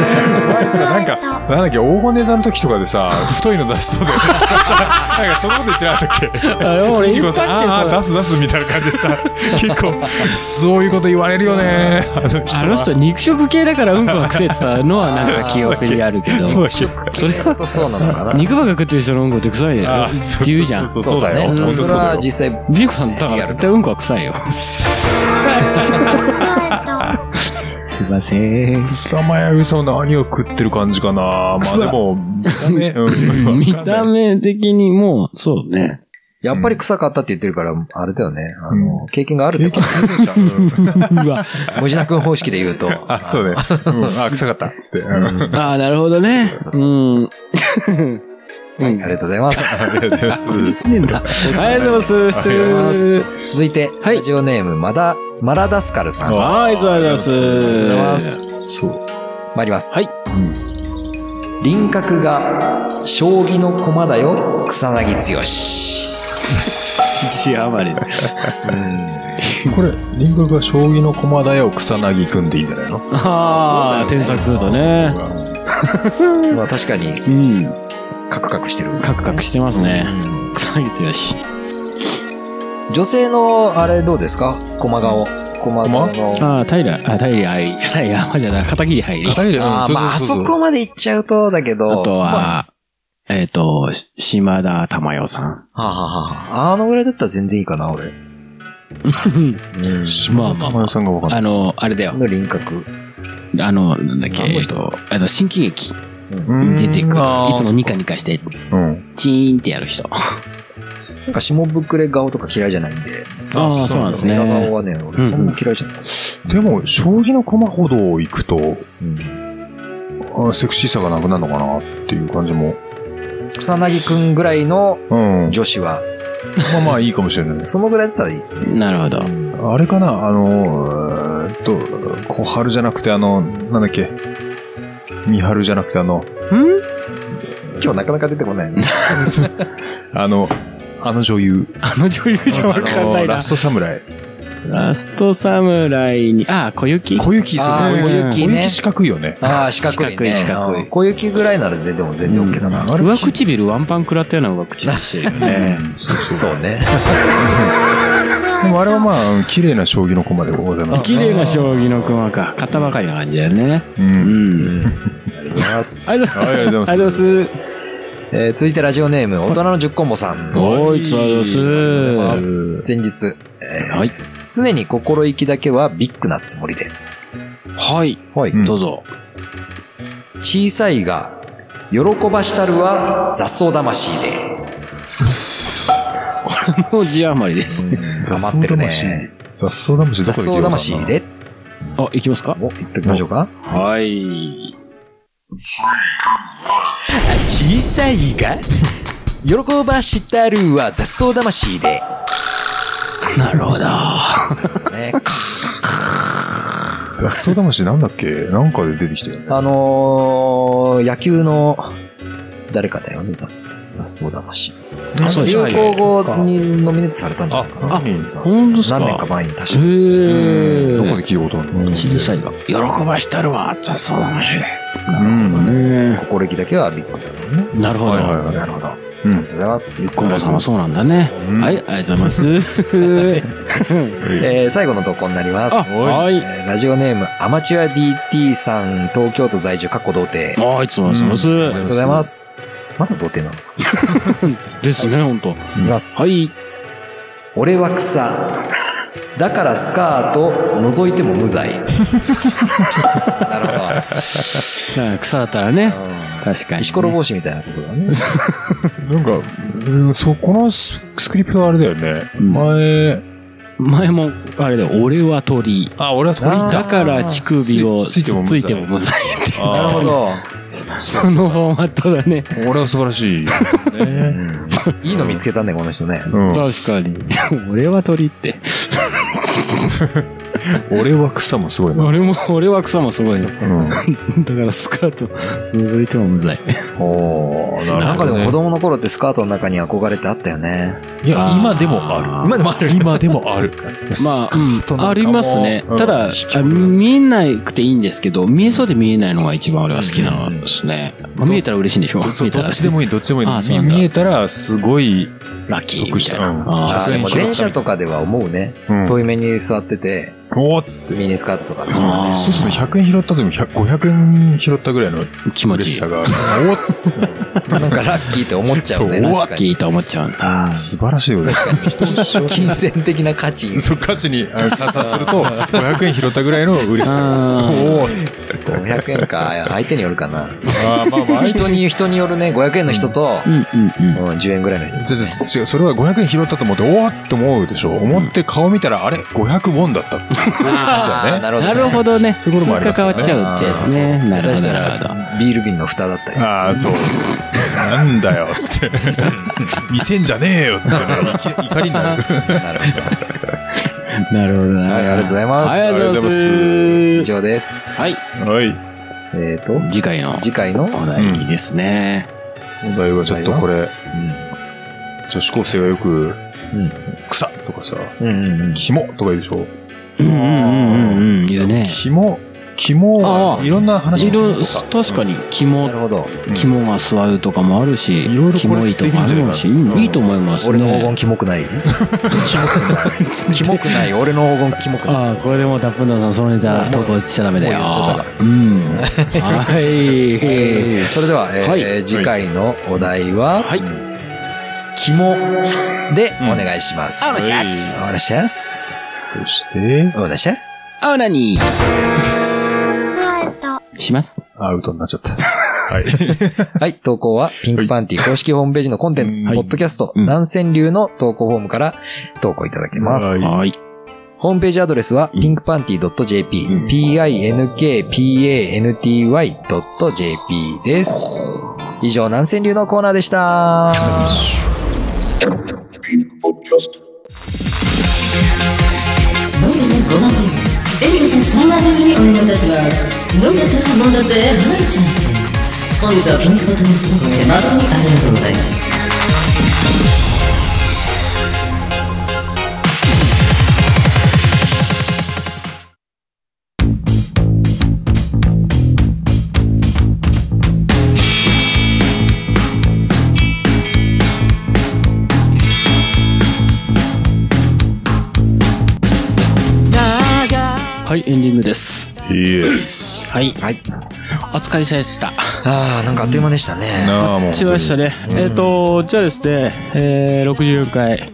Speaker 4: 前さ、なんか、なんだっけ、大骨ネタの時とかでさ、太いの出しそうだよね。なんかそのこと言ってなかったっけ？
Speaker 3: あれ俺
Speaker 4: リーコさん、
Speaker 3: 言ったっけ
Speaker 4: ああ出す出すみたいな感じでさ、結構、そういうこと言われるよね、あの人は。
Speaker 3: あの人肉食系だからうんこが癖って言ったのはなんか記憶にあるけど。
Speaker 4: そうだっけ
Speaker 3: それ
Speaker 5: ほんとそうなのかな？
Speaker 3: 肉ばっか食ってる人のうんこって臭いねって言うじゃん。
Speaker 4: そうそうだよ。
Speaker 5: ね。それ。は実際、
Speaker 3: ビーコさんだから絶対うんこは臭いよ。すいません。
Speaker 4: 草間彌生さんは何を食ってる感じかなまあでも、見た目、うん
Speaker 3: 見た目的にも、そうね。
Speaker 5: やっぱり臭かったって言ってるから、あれだよね。あの、経験があるって
Speaker 4: 経
Speaker 5: こと
Speaker 4: 験あるでしょうん
Speaker 3: うわ。
Speaker 5: 無事な君方式で言うと。
Speaker 4: あ、そうね。うんあ、臭かった。つって。うん
Speaker 3: ああ、なるほどね。うん。
Speaker 5: ありがとうございます。
Speaker 4: ありがとうございます。
Speaker 3: 実年だ。ありがとうござい
Speaker 5: ありがとうござい
Speaker 3: ま。
Speaker 5: ますす。続いて、
Speaker 3: はい
Speaker 5: ラジオネーム、まだ、マラダスカルさん。
Speaker 3: はい、ありがとうございます。
Speaker 5: ありがとうございます。
Speaker 4: そう。
Speaker 5: 参ります。
Speaker 3: はい。
Speaker 5: 輪郭が、将棋の駒だよ、草薙剛。
Speaker 3: 血余りだ。
Speaker 4: これ、輪郭が将棋の駒だよ、草薙くんでいいんじゃないの？
Speaker 3: ああ、添削するとね。
Speaker 5: まあ確かに、
Speaker 3: うん。
Speaker 5: カクカクしてる。
Speaker 3: カクカクしてますね。草木剛。
Speaker 5: 女性の、あれどうですか？駒顔。駒？顔の。
Speaker 3: ああ、平、あ、平入りじゃない、山じゃない、片桐入り。
Speaker 4: 片入れ、うん
Speaker 5: あーまあ、あそこまで行っちゃうと、だけど。
Speaker 3: あと
Speaker 5: まあ
Speaker 3: は、えっと、し島田珠代さん。
Speaker 5: はあ、はあはあ、あのぐらいだったら全然いいかな、俺。うん。
Speaker 4: 島田珠代さんが分かんない。
Speaker 3: あの、あれだよ。
Speaker 5: の輪郭。
Speaker 3: あの、なんだっけ、
Speaker 5: あの人
Speaker 3: えっと、あの、新喜劇出てくる。いつもニカニカして、
Speaker 4: うん。
Speaker 3: チーンってやる人。
Speaker 5: なんか下ぶれ顔とか嫌いじゃないんで。
Speaker 3: ああ、そうなんですね。
Speaker 5: 顔はね、俺そんな嫌いじゃない。
Speaker 4: でも、将棋の駒ほど行くと、
Speaker 5: うん。
Speaker 4: あセクシーさがなくなるのかなっていう感じも。
Speaker 5: 草薙くんぐらいの
Speaker 4: うん。
Speaker 5: 女子は、
Speaker 4: まあまあいいかもしれないです。
Speaker 5: そのぐらいだったらいい。
Speaker 3: なるほど。
Speaker 4: あれかなあの、うーんと、小春じゃなくてあの、なんだっけ。三春じゃなくてあの、
Speaker 5: 今日なかなか出てこないね。
Speaker 4: あの、あの女優。
Speaker 3: あの女優じゃわかんないな
Speaker 4: あのラ。ストサムラ
Speaker 3: ストサムライに、ああ、小雪？
Speaker 4: 小雪、そう
Speaker 5: 小雪ね
Speaker 4: 小雪四角いよね。
Speaker 5: ああ、四角いね。
Speaker 3: 四角い四角い
Speaker 5: うん小雪ぐらいなら出ても全然 OK だな。
Speaker 4: あれ？
Speaker 3: 上唇ワンパン食らったような上唇 してるよね。
Speaker 4: そうそう。
Speaker 5: そうね。
Speaker 4: でもあれはまあ、綺麗な将棋の駒でございます。
Speaker 3: 綺麗な将棋の駒か。型ばかりな感じだよね。
Speaker 4: う。
Speaker 3: うんん。
Speaker 5: ありがとうございます。
Speaker 3: ありがとう
Speaker 4: はいありがとうございます
Speaker 3: ありがとうございます。
Speaker 5: えー続いてラジオネーム、大人の10コンボさん。
Speaker 3: おーい、ありがとうございま。
Speaker 5: ますす前日、えー
Speaker 3: はい。
Speaker 5: 常に心意気だけはビッグなつもりです。
Speaker 3: はい。
Speaker 5: はい
Speaker 4: うん
Speaker 3: どうぞ。
Speaker 5: 小さいが、喜ばしたるは雑草魂で。
Speaker 3: もう字余りですね。
Speaker 4: 雑草
Speaker 5: ハマってる
Speaker 4: 魂
Speaker 5: ね。。
Speaker 4: 雑草魂ど
Speaker 5: 雑草魂で。
Speaker 3: あ、いきますか？
Speaker 5: お、言っておきましょうか。
Speaker 3: はい。
Speaker 5: 小さいが、喜ばしたるは雑草魂で。
Speaker 3: なるほど。
Speaker 5: ね、
Speaker 4: 雑草魂なんだっけ？なんかで出てきたよね。
Speaker 5: あのー、野球の誰かだよね、雑雑草魂。流行語にノミネートされたんじゃないかな。
Speaker 4: あ
Speaker 5: 雑
Speaker 3: ほんとっすか？
Speaker 5: 何年か前に確か
Speaker 3: へ
Speaker 5: に。
Speaker 4: どこで
Speaker 3: え。
Speaker 4: 聞いたことあるの？
Speaker 3: 小さいが。喜ばしたるわ。雑草魂で。
Speaker 4: うん。
Speaker 3: ね
Speaker 5: 心歴だけはビッグだもんね。
Speaker 3: なるほど。
Speaker 4: はいはいはい
Speaker 5: なるほど。あ
Speaker 4: うん
Speaker 5: りがとうございます。
Speaker 3: コンボさんはそうなんだね。
Speaker 4: うん
Speaker 3: はい、ありがとうございます。
Speaker 5: えー最後の投稿になります。
Speaker 3: あ、はい。
Speaker 5: えーラジオネーム、アマチュア DT さん、東京都在住、過去童貞。
Speaker 3: あ、いつもありがとうございます。
Speaker 5: ありがとうございます。まだ童貞なの？
Speaker 3: ですね、本当。
Speaker 5: いきます。
Speaker 3: はい。
Speaker 5: 俺は草。だからスカート覗いても無罪。なるほ
Speaker 3: あ草だったらね。確か
Speaker 5: ど。
Speaker 3: に。
Speaker 5: 石ころ帽子みたいなことだね。
Speaker 4: なんか、そ、このスクリプトはあれだよね。前、
Speaker 3: 前も、あれだよ、俺は鳥。
Speaker 4: あ、俺は鳥
Speaker 3: だから乳首を
Speaker 4: つついても
Speaker 3: ついても無罪って。
Speaker 5: なるほど。
Speaker 3: そのフォーマットだね。
Speaker 4: 俺は素晴らしい。
Speaker 5: いいの見つけたね、この人ね。
Speaker 3: 確かに。俺は鳥って。
Speaker 4: 俺は草もすごいな。
Speaker 3: 俺も、俺は草もすごいよ。
Speaker 4: うん。
Speaker 3: だからスカート覗いても無罪。
Speaker 4: おー、なるほど、ね。
Speaker 5: なんかでも子供の頃ってスカートの中に憧れてあったよね。
Speaker 4: いや、今でもある。
Speaker 5: 今でもある
Speaker 4: 今でもある。
Speaker 3: まあ、ありますね。
Speaker 4: うん
Speaker 3: ただ、あ見えなくていいんですけど、見えそうで見えないのが一番俺は好きなんですね。まあ、見えたら嬉しいんでしょ
Speaker 4: そうどっちでもいい、どっちでもいい。見見えたら、すごい、
Speaker 3: ラッキーみたいな。
Speaker 4: うん
Speaker 3: あー
Speaker 5: あでも
Speaker 4: 100円
Speaker 5: 電車とかでは思うね。
Speaker 4: うん
Speaker 5: 遠い目に座ってて、
Speaker 4: おーって。
Speaker 5: ミニスカートとか。
Speaker 4: そうすると100円拾ったでも100 500円拾ったぐらいの
Speaker 3: 気持ち
Speaker 4: さ。がある。おー
Speaker 5: なんかラッキーって思っちゃうね。
Speaker 3: ラッキーと思っちゃうんだ。
Speaker 4: 素晴らしいよね。
Speaker 5: 金銭的な価値。
Speaker 4: そう、価値にあの換算すると、500円拾ったぐらいの嬉しさ。おーっつって。
Speaker 5: 500円か。相手によるかな。
Speaker 4: あーまあまあ、
Speaker 5: 人に、人によるね、500円の人と、
Speaker 3: うんうんうん。
Speaker 5: うん10円ぐらいの人。
Speaker 4: 違うそれは500円拾ったと思って、おーって思うでしょ。思って顔見たら、あれ ?500 ウォンだった
Speaker 5: なるほど、
Speaker 3: な
Speaker 5: ね。
Speaker 3: るほどね。
Speaker 4: そういうこともありますよね
Speaker 3: 通貨変わっちゃうってやつね。なるほど、
Speaker 5: 出した
Speaker 3: なるほど。
Speaker 5: ら、ビール瓶の蓋だったり。
Speaker 4: ああ、そう。なんだよ、つって。見せんじゃねえよって怒りになる。
Speaker 5: なるほ
Speaker 3: なるほどな。
Speaker 5: はいありがとうございます
Speaker 3: はいありがとうございます。
Speaker 5: 上です。
Speaker 3: はい。
Speaker 4: はい。
Speaker 5: えっと、
Speaker 3: 次回の
Speaker 5: 次回の、
Speaker 3: お題ですね。
Speaker 4: お題はちょっとこれ、
Speaker 5: うん
Speaker 4: 女子高生がよく、
Speaker 5: うん
Speaker 4: 草とかさ、
Speaker 5: うんうんうん。
Speaker 4: 肝とか言うでしょ。
Speaker 3: うんうんうんうんうん。言うね。
Speaker 4: 肝、肝はいろんな話
Speaker 3: い確かに、肝
Speaker 5: なるほど。
Speaker 3: 肝が座るとかもあるし、
Speaker 4: いろいろこれ
Speaker 3: キモいとかあるし、
Speaker 4: できんじゃないかな
Speaker 3: うんいいと思いますね。
Speaker 5: 俺の黄金キモくない？キモくない。キモくない。俺の黄金キモくない。
Speaker 3: ああ、これでもうダップンダさん、そのネタ投稿しちゃダメだよ。
Speaker 5: もう言っちゃったか
Speaker 3: うん。はい。
Speaker 5: それでは、えー
Speaker 3: はい
Speaker 5: 次回のお題は、
Speaker 3: はい。
Speaker 5: 肝でお願いします。
Speaker 3: お願いします
Speaker 5: お願いします。
Speaker 4: そして、
Speaker 5: お願いします。
Speaker 3: あ、なにします。
Speaker 4: アウトになっちゃった。はい。
Speaker 5: はい、投稿は、ピンクパンティ公式ホームページのコンテンツ、
Speaker 3: はい
Speaker 5: ポッドキャスト、
Speaker 3: うん
Speaker 5: 南川流の投稿フォームから投稿いただけます。
Speaker 4: はい
Speaker 3: はい。
Speaker 5: ホームページアドレスは、pinkpanty.jp、pinkpanty.jp です。以上、南川流のコーナーでした。
Speaker 1: のんべさん5万点エリカさん3万点にお願いいたします。飲んじゃったもんだぜ。はいちゃん。本日はピンクボトルスタッフで誠にありがとうございます。
Speaker 3: エンディングです。
Speaker 4: イエス。
Speaker 3: はい。
Speaker 5: はい。
Speaker 3: お疲れ様でした。
Speaker 5: あー、なんかあっという間でしたね。
Speaker 4: なあ、もう。
Speaker 3: しましたね。えっ、と、じゃあですね、えー、64回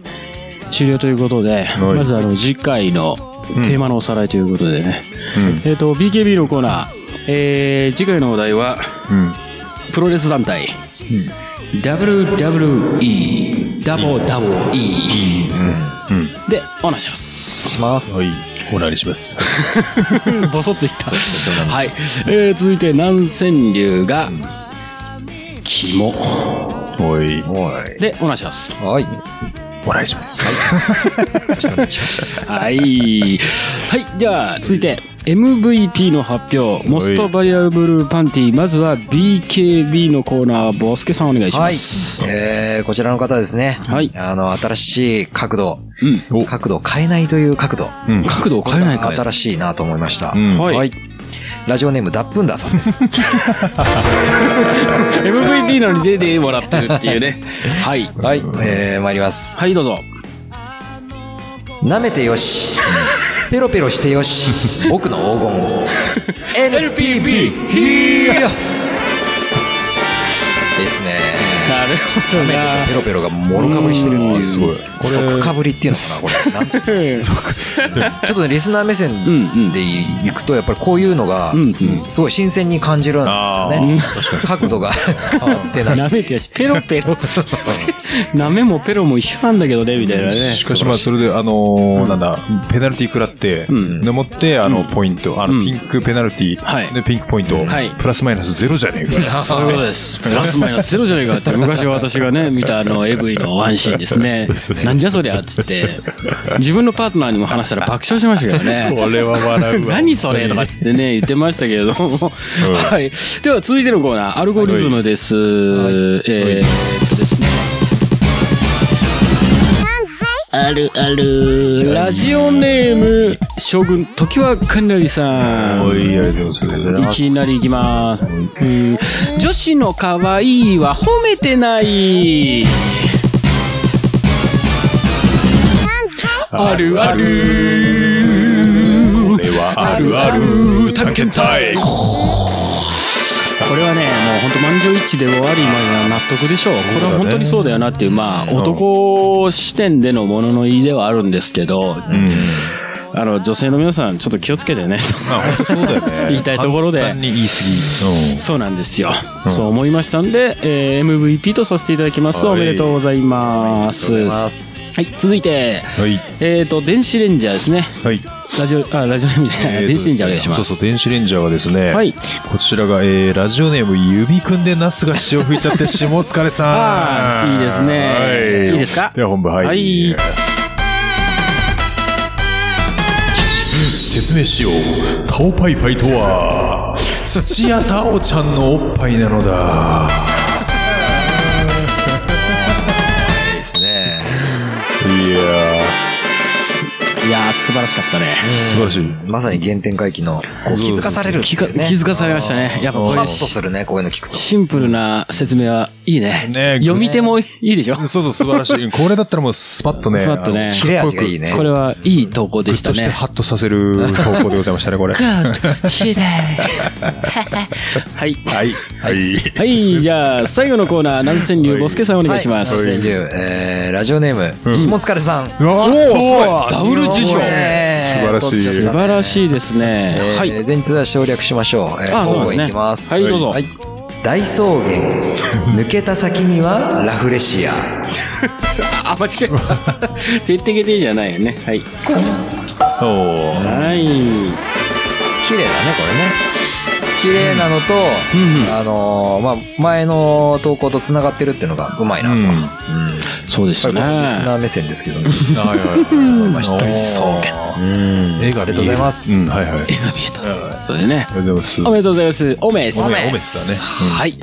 Speaker 3: 終了ということで、
Speaker 4: い
Speaker 3: まずあの、次回のテーマのおさらいということでね、
Speaker 4: うん。
Speaker 3: えっ、と、BKB のコーナー、えー、次回のお題は、
Speaker 4: うん。
Speaker 3: プロレス団体、WWE、ダボダボ E
Speaker 4: うん。
Speaker 3: でお話します。
Speaker 5: します。
Speaker 4: はい。おなりします。
Speaker 3: ボソッといった。はい。えー、続いて、南川流が、肝。
Speaker 4: おい。
Speaker 5: おい。
Speaker 3: で、お願いします。
Speaker 5: はい。
Speaker 4: お願いします。
Speaker 5: そしてお願いします。
Speaker 3: はい。はい、じゃあ、続いて、MVP の発表。モストバリアブルパンティ。まずは BKB のコーナー、ボスケさんお願いし
Speaker 5: はい
Speaker 3: ます。。
Speaker 5: えー、こちらの方ですね。
Speaker 3: はい
Speaker 5: あの、新しい角度。
Speaker 3: うん。
Speaker 4: お
Speaker 5: 角度を変えないという角度。
Speaker 4: うん。
Speaker 3: 角度を変えないかい。
Speaker 5: 新しいなと思いました。
Speaker 4: うん
Speaker 3: はい
Speaker 5: ラジオネーム、ダップンダーさんです。
Speaker 3: MVP なのに出てもらってるっていうね。はい。
Speaker 5: はい。えー、参ります。
Speaker 3: はい、どうぞ。
Speaker 5: 舐めてよし。ペロペロしてよし。僕の黄金。NPB! ヒーですね。
Speaker 3: なるほどな。
Speaker 5: ペロペロがもろかぶりしてるっていう。
Speaker 4: すごい
Speaker 5: これ。即かぶりっていうのかなこれ。なんてちょっとね、リスナー目線でいくと、やっぱりこういうのが、すごい新鮮に感じるんですよね。角度が変わ ってない。
Speaker 3: 舐めてよし、ペロペロ。舐めもペロも一緒なんだけどね、みたいなね。
Speaker 4: しかしまあ、それで、あのー、なんだ、ペナルティ食らって、でもって、あの、ポイント、あの、ピンクペナルティ
Speaker 3: はい、
Speaker 4: で、ピンクポイント
Speaker 3: はい、
Speaker 4: プラスマイナスゼロじゃねえか。
Speaker 3: そういうことです。プラスマイナスゼロじゃないかって、昔私がね、見たあの、AV のワンシーンですね。なんじゃそりゃっつって、自分のパートナーにも話したら爆笑しましたけどね。
Speaker 4: これは笑うわ。
Speaker 3: 何それとかっつってね、言ってましたけれども。はい。では続いてのコーナー、アルゴリズムです。えーあるある、ラジオネーム、将軍、時はかなりさん。
Speaker 4: おい、ありがとうございます。
Speaker 3: いきなりいきます。うん女子の可愛いは褒めてない。あるある。
Speaker 4: これはあるある探検隊。
Speaker 3: これはね、もう本当満場一致で終わりまで納得でしょう。これは本当にそうだよなっていう、まあ、男視点でのものの言いではあるんですけど、あの、女性の皆さん、ちょっと気をつけてね、と。
Speaker 4: あ、本当そうだよね。
Speaker 3: 言いたいところで
Speaker 4: 簡単に言い過ぎ。
Speaker 3: そうなんですよ。そう思いましたんで、えー MVP とさせていただきます。
Speaker 4: はい
Speaker 3: おめでとうございます。は
Speaker 5: ます。
Speaker 3: い、続いて、
Speaker 4: うん。はい。
Speaker 3: えっ、と、電子レンジャーですね。
Speaker 4: はい。
Speaker 3: ラジオ、あ、ラジオネームじゃない、電子レンジャーお願いします。
Speaker 4: そうそう、電子レンジャーはですね、
Speaker 3: はい
Speaker 4: こちらが、えー、ラジオネーム、指くんでナスが潮吹いちゃって、下疲れさん。
Speaker 3: いいですね
Speaker 4: はい。
Speaker 3: いいですか？
Speaker 4: では本部、はい。
Speaker 3: はい
Speaker 4: 説明しよう。タオパイパイとは、土屋太鳳ちゃんのおっぱいなのだ。
Speaker 5: い
Speaker 4: や
Speaker 3: ー、素晴らしかったね。
Speaker 4: ー、素晴らしい。
Speaker 5: まさに原点回帰の、こう気づかされるって
Speaker 3: 気が
Speaker 5: いうね。
Speaker 3: 気づかされましたね。やっぱこれ
Speaker 5: ハッ、とするね、こういうの聞くと。
Speaker 3: シンプルな説明はいいね。
Speaker 4: ね
Speaker 3: 読み手もいいでしょ？
Speaker 4: そうそう、素晴らしい。これだったらもうスパッとね。
Speaker 3: スパッとね
Speaker 4: あの
Speaker 5: 切れ味がいいね。
Speaker 3: これはいい投稿でしたね。
Speaker 4: グッとしてハッとさせる投稿でございましたね、これ。
Speaker 3: はい。
Speaker 4: はい。はい。
Speaker 3: はい、じゃあ、最後のコーナー、南千流ボスケさんお願いします。
Speaker 5: はい川柳えー、ラジオネーム、ひもつかれさん。
Speaker 4: うわ
Speaker 3: おーすごいダブル受賞
Speaker 5: ね
Speaker 4: 素晴らしい
Speaker 3: 素晴らしいですね。
Speaker 5: えー
Speaker 3: はい。
Speaker 5: 前日は省略しましょう。えー、
Speaker 3: あそうなんですね
Speaker 5: 今後いきます。
Speaker 3: はいどうぞ
Speaker 5: はい。大草原、抜けた先にはラフレシア。
Speaker 3: あ、間違えた。てってけてじゃないよね。はい。
Speaker 4: おー
Speaker 3: はい。
Speaker 5: 綺麗だね、これね。綺麗なのと、あのーまあ、前の投稿と繋がってるっていうのがうまいなと。
Speaker 4: う
Speaker 5: うんん。
Speaker 3: そうでした
Speaker 5: これリス
Speaker 3: ね。
Speaker 5: ナー目線ですけどね。
Speaker 4: はいはいはい。
Speaker 5: 思いました。
Speaker 4: 大
Speaker 3: 草原
Speaker 4: うん。絵が
Speaker 5: ありがとうございます
Speaker 4: うん、はいはい。
Speaker 3: 絵が見えた。それでね
Speaker 4: あ。りがとうございます。
Speaker 3: おめでとうございます。おめす。
Speaker 4: おめおめですだね。
Speaker 3: はい。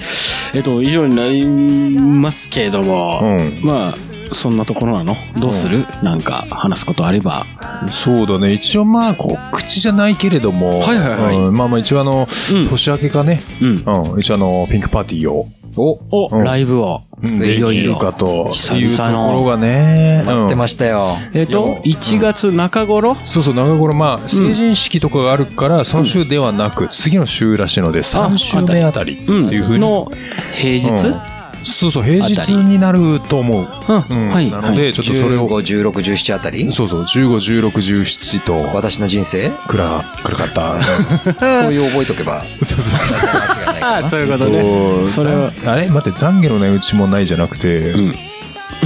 Speaker 3: えっと、以上になりますけれども、
Speaker 4: うん
Speaker 3: まあ、そんなところなの？どうする、なんか話すことあれば。
Speaker 4: そうだね。一応まあ、こう、口じゃないけれども、
Speaker 3: はいはいはい。
Speaker 4: うん。まあまあ一応あの、
Speaker 3: うん。
Speaker 4: 年明けかね、
Speaker 3: うん。
Speaker 4: うん、一応あの、ピンクパーティーを、
Speaker 5: お、
Speaker 3: お、
Speaker 4: うん。
Speaker 3: ライブを。
Speaker 4: うん。
Speaker 3: いよいよ
Speaker 4: できるかと、
Speaker 3: 久
Speaker 4: いうと
Speaker 3: 々の
Speaker 4: ころがね、
Speaker 5: 待って
Speaker 4: うん
Speaker 5: ましたよ。
Speaker 3: えっと、1月中頃、
Speaker 4: そうそう、長頃、まあ、成人式とかがあるから、その週ではなく、次の週らしいので、3週目あたりって
Speaker 3: うん、
Speaker 4: いうふうに。
Speaker 3: の平日、
Speaker 4: うんそうそう、平日になると思う。
Speaker 3: うん。はい。
Speaker 4: なので、ちょっとそれを、
Speaker 5: 15、16、17あたり？
Speaker 4: そうそう、15、16、17と、
Speaker 5: 私の人生？
Speaker 4: 暗、暗かった。
Speaker 5: そういう覚えとけば、
Speaker 4: そうそうそう。
Speaker 5: 間違いないか
Speaker 3: ああ、
Speaker 5: な。
Speaker 3: そういうことね。
Speaker 4: と
Speaker 3: それは、
Speaker 4: あれ？待って、懺悔の値打ちもないじゃなくて、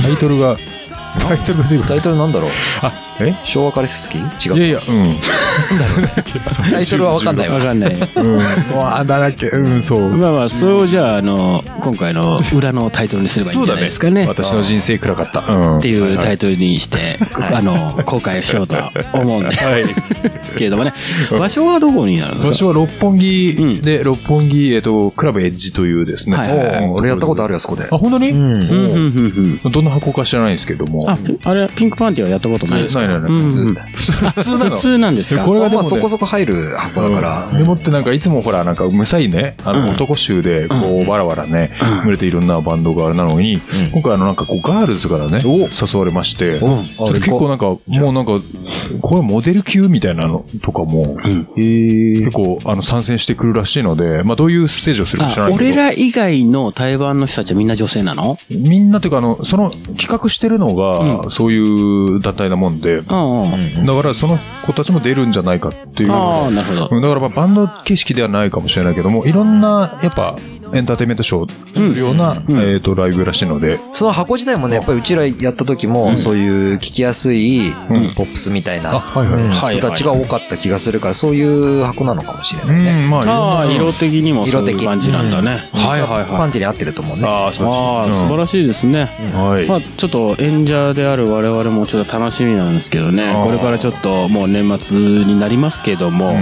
Speaker 4: タイトルが、タイトルが出てく
Speaker 5: タ
Speaker 4: る。
Speaker 5: イトルなんだろう？
Speaker 4: あ、え？
Speaker 5: 昭和カリス好き？違う。
Speaker 4: いやいや、うん。
Speaker 5: タイトルはわかんないわ。
Speaker 3: わかんない。
Speaker 4: うん。わあ、だらけ、うん、そう。
Speaker 3: まあまあ、それをじゃあ、あの、今回の裏のタイトルにすればいいんじゃないですかね。
Speaker 4: 私の人生暗かった。うん。
Speaker 3: っていうタイトルにして、あの、公開をしようと思うんですけれどもね。場所はどこになるんですか？
Speaker 4: 場所は六本木で、六本木、えっと、クラブエッジというですね。
Speaker 3: はいはいはい
Speaker 5: 俺やったことあるよ、そこで。
Speaker 4: あ、本当に？
Speaker 5: うん。
Speaker 3: うんうんうんうん
Speaker 4: どんな箱か知らないんですけども。
Speaker 3: あ、あれ、ピンクパンティはやったことないですか？
Speaker 4: ないないない。
Speaker 3: うん
Speaker 4: 普通。
Speaker 3: うん。
Speaker 4: 普通、普通なの。
Speaker 3: 普通なんですか
Speaker 4: これがでもね
Speaker 5: まあそこそこ入る箱だから。
Speaker 4: でもってなんかいつもほらなんかむさいね、あの男衆でこうわらわらね、群れていろんなバンドがあれなのに、今回あのなんかこうガールズからね、誘われまして、結構なんかもうなんか、これモデル級みたいなのとかも、結構あの参戦してくるらしいので、まあどういうステージをするか知ら
Speaker 3: あ
Speaker 4: ないけど。
Speaker 3: 俺ら以外の対バンの人たちはみんな女性なの？
Speaker 4: みんなというかあの、その企画してるのが、そういう団体なもんで、だ
Speaker 3: うんうん。
Speaker 4: からその子たちも出るんじゃないかっていう。
Speaker 3: ああ、なるほど。
Speaker 4: うんだからまあバンド形式ではないかもしれないけども、いろんな、やっぱ、エンターテインメントショーするような、えっと、ライブらしいので、
Speaker 5: その箱自体もね、やっぱりうちらやった時も、そういう聞きやすいポップスみたいな
Speaker 4: はいはい
Speaker 5: うん
Speaker 3: はい
Speaker 5: 人たちが多かった気がするから、そういう箱なのかもしれないね。
Speaker 4: うん、まあ、
Speaker 3: 色的にもそう
Speaker 5: 色的
Speaker 3: いう感じなんだね。はいはいはい。
Speaker 5: パンティに合ってると思うね。
Speaker 4: ああ、素晴らしい。
Speaker 3: ですね。
Speaker 4: はい。
Speaker 3: まあ、ちょっと演者である我々もちょっと楽しみなんですけどね。これからちょっともう年末になりますけども、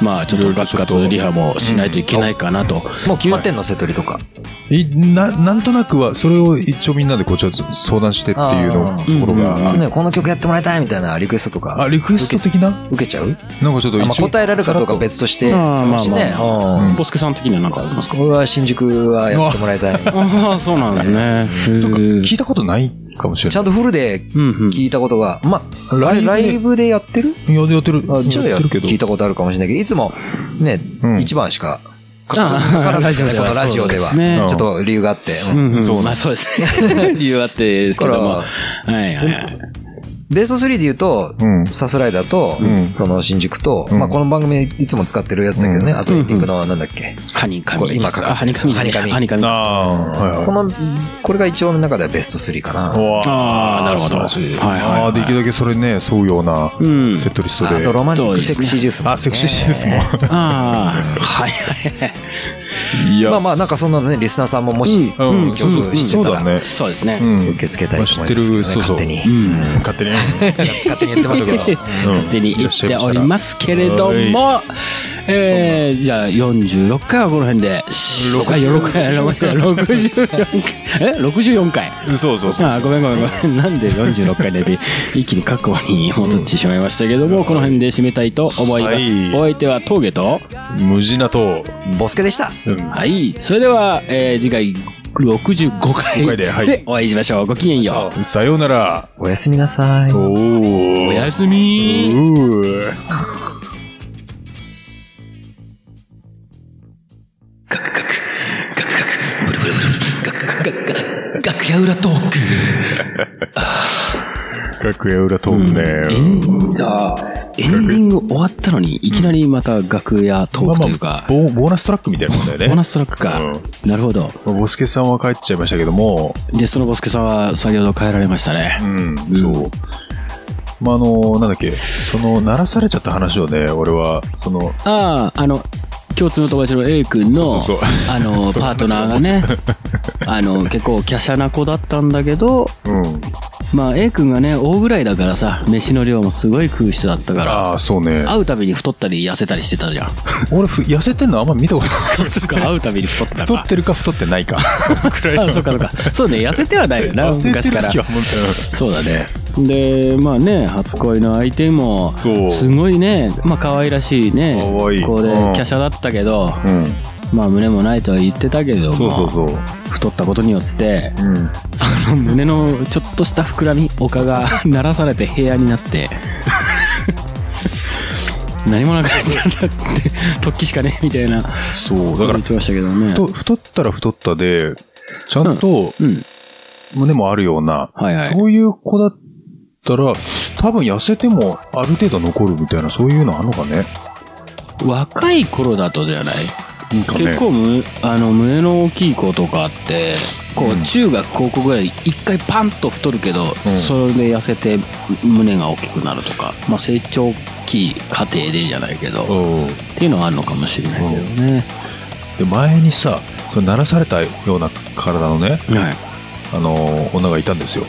Speaker 3: まあちょっとガツガツリハもしないといけないかなと。
Speaker 5: もう決まってんの、セトリとか。
Speaker 4: いな、なんとなくは、それを一応みんなでこう、ちょっと相談してっていうの
Speaker 5: あ
Speaker 4: ところが、
Speaker 5: そうね、この曲やってもらいたいみたいなリクエストとか。
Speaker 4: あ、リクエスト的な？
Speaker 5: 受けちゃう？
Speaker 4: なんかちょっと
Speaker 5: あまあ
Speaker 4: 一応
Speaker 5: 答えられるかどうか別として。
Speaker 3: あーまあ
Speaker 5: しね。うん
Speaker 3: ボスケさん的には何かありますか？
Speaker 5: これは新宿はやってもらいたい。
Speaker 3: ああ、そうなんですね。
Speaker 4: そうか、聞いたことないかもしれ
Speaker 5: ちゃ
Speaker 4: ない。
Speaker 5: んとフルで聞いたことが、まあ、ライブでやってる？
Speaker 4: いや、やってる。
Speaker 5: あじゃあや
Speaker 4: やってるけど。
Speaker 5: 聞いたことあるかもしれないけど、いつもね、
Speaker 4: ん
Speaker 5: 一番しか、
Speaker 3: あ
Speaker 5: から
Speaker 3: ラジオでは
Speaker 5: そのラジオでは、ちょっと理由があって。
Speaker 4: そう
Speaker 3: まあそうですね。理由あってですけども。
Speaker 5: だ
Speaker 3: はいはいはい。
Speaker 5: ベースト3で言うと、
Speaker 4: うん
Speaker 5: サスライダーと、
Speaker 4: ん
Speaker 5: その新宿と、
Speaker 4: ん
Speaker 5: まあこの番組いつも使ってるやつだけどね、あとエンディングのなんだっけ？
Speaker 3: ハニカミ
Speaker 5: 今かかってる
Speaker 3: あハニカミ。
Speaker 5: ハニカミ
Speaker 3: ハニカミ。
Speaker 4: ああ、はいはい。
Speaker 5: この、これが一応の中ではベスト3かな。
Speaker 4: わ
Speaker 3: あーなるほど
Speaker 4: 素晴らしい
Speaker 3: はいはいはい
Speaker 4: ああ、できるだけそれね、沿うような、
Speaker 3: ん
Speaker 4: セットリストで。
Speaker 5: あとロマンティックセクシージュースもね。
Speaker 4: あ、セクシーシースも。
Speaker 3: ああ、はいはい
Speaker 5: まあまあ、なんかそんなのね、リスナーさんももし、
Speaker 4: うん、
Speaker 5: 曲してたら、
Speaker 4: そう
Speaker 3: ですね。
Speaker 4: うん。
Speaker 5: 受け付けたいと
Speaker 4: 知ってる、
Speaker 5: 思います。勝手に。
Speaker 4: 勝手に。
Speaker 5: 勝手に言ってますけど。
Speaker 3: 勝手に言っておりますけれども、えー、じゃあ46回はこの辺で、6回、6回、64回、え ?64 回。
Speaker 4: そうそうそう。
Speaker 3: あーごめんごめんごめん。なんで46回で 一気に過去に戻ってしまいましたけども、この辺で締めたいと思います。
Speaker 4: はい
Speaker 3: お相手は峠と、
Speaker 4: 無地なと、
Speaker 5: ボスケでした。
Speaker 3: はい。それでは、えー次回65回。
Speaker 4: 回ではい。
Speaker 3: でお会いしましょう。ごきげんよう。
Speaker 4: さようなら。
Speaker 5: おやすみなさい。
Speaker 4: おー。
Speaker 3: おやすみ。楽屋裏トーク。
Speaker 4: 楽屋裏トーク
Speaker 3: エ
Speaker 4: ね。
Speaker 3: ンあエンディング終わったのに、いきなりまた楽屋トークというか、
Speaker 4: ボボーナストラックみたいなもんだよね。
Speaker 3: ボーナストラックか。なるほど。
Speaker 4: まあボスケさんは帰っちゃいましたけども、
Speaker 3: ゲストのボスケさんは先ほど帰られましたね。
Speaker 4: うん、そう。まあ、あの、なんだっけ、その、鳴らされちゃった話をね、俺は、その、
Speaker 3: ああ、あの、共通の友達の A 君の
Speaker 4: そうそうそう、
Speaker 3: あの、パートナーがね、あの、結構華奢な子だったんだけど、
Speaker 4: うん。
Speaker 3: まあ A 君がね、大ぐらいだからさ、飯の量もすごい食う人だったから、
Speaker 4: ああ、そうね。
Speaker 3: 会うたびに太ったり痩せたりしてたじゃん。
Speaker 4: 俺、ふ痩せてんのあんま見たことないかもし
Speaker 3: そっ
Speaker 4: れない。
Speaker 3: か、会うたびに太ってた
Speaker 4: 太
Speaker 3: か。
Speaker 4: ってるか太ってないか。そのくらいの。
Speaker 3: あ、そっかそっか。そうね、痩せてはないよな、
Speaker 4: 痩せて
Speaker 3: 昔から
Speaker 4: る時。は本
Speaker 3: そうだね。で、まあね、初恋の相手も
Speaker 4: そう、
Speaker 3: すごいね、まあ可愛らしいね、
Speaker 4: 可愛い
Speaker 3: 子で、
Speaker 4: うん
Speaker 3: 華奢だったけど、
Speaker 4: 当うん。
Speaker 3: まあ胸もないとは言ってたけれども、
Speaker 4: そうそうそう。
Speaker 3: 太ったことによって、
Speaker 4: うん。
Speaker 3: あの胸のちょっとした膨らみ、丘が 鳴らされて部屋になって、何もなくなっちゃったって、突起しかねえみたいな、
Speaker 4: そう。だから
Speaker 3: 言っ、てましたけどね。
Speaker 4: 太太ったら太ったで、ちゃんと
Speaker 3: うん。
Speaker 4: 胸もあるような、
Speaker 3: はいはい
Speaker 4: そういう子だったら、多分痩せてもある程度残るみたいな、そういうのあんのかね。
Speaker 3: 若い頃だとじゃない
Speaker 4: なんかね。
Speaker 3: 結構むあの胸の大きい子とかってこう、
Speaker 4: うん。
Speaker 3: 中学高校ぐらい一回パンと太るけど、それで痩せて胸が大きくなるとか、まあ、成長期過程でじゃないけど、っ
Speaker 4: う。ん
Speaker 3: ていうのはあるのかもしれないけどね、
Speaker 4: で前にさその鳴らされたような体のね
Speaker 3: はい。
Speaker 4: あの女がいたんですよ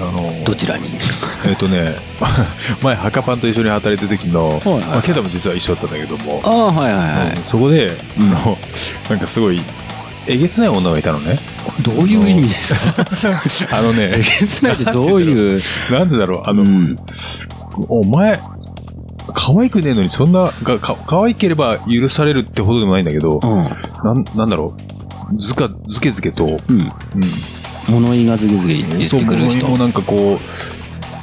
Speaker 4: あの
Speaker 3: どちらに？
Speaker 4: えっ、とね 前ハカパンと一緒に働いてる時の、
Speaker 3: はいはいはい。
Speaker 4: まあ、ケダも実は一緒だったんだけども。
Speaker 3: ああはいはいはい。
Speaker 4: うん、そこで、
Speaker 3: うん。
Speaker 4: なんかすごいえげつない女がいたのね。
Speaker 3: どういう意味ですか？
Speaker 4: あのね
Speaker 3: えげつないってどういう？
Speaker 4: なんでだろう。あの、
Speaker 3: うん。
Speaker 4: すお前可愛くねえのにそんながか可愛ければ許されるってほどでもないんだけど、
Speaker 3: う
Speaker 4: なんなんだろう。ずかずけずけと、
Speaker 3: んうん。
Speaker 4: うん、
Speaker 3: 物言いがずけずけ言って
Speaker 4: そう
Speaker 3: くる人
Speaker 4: もうなんかこ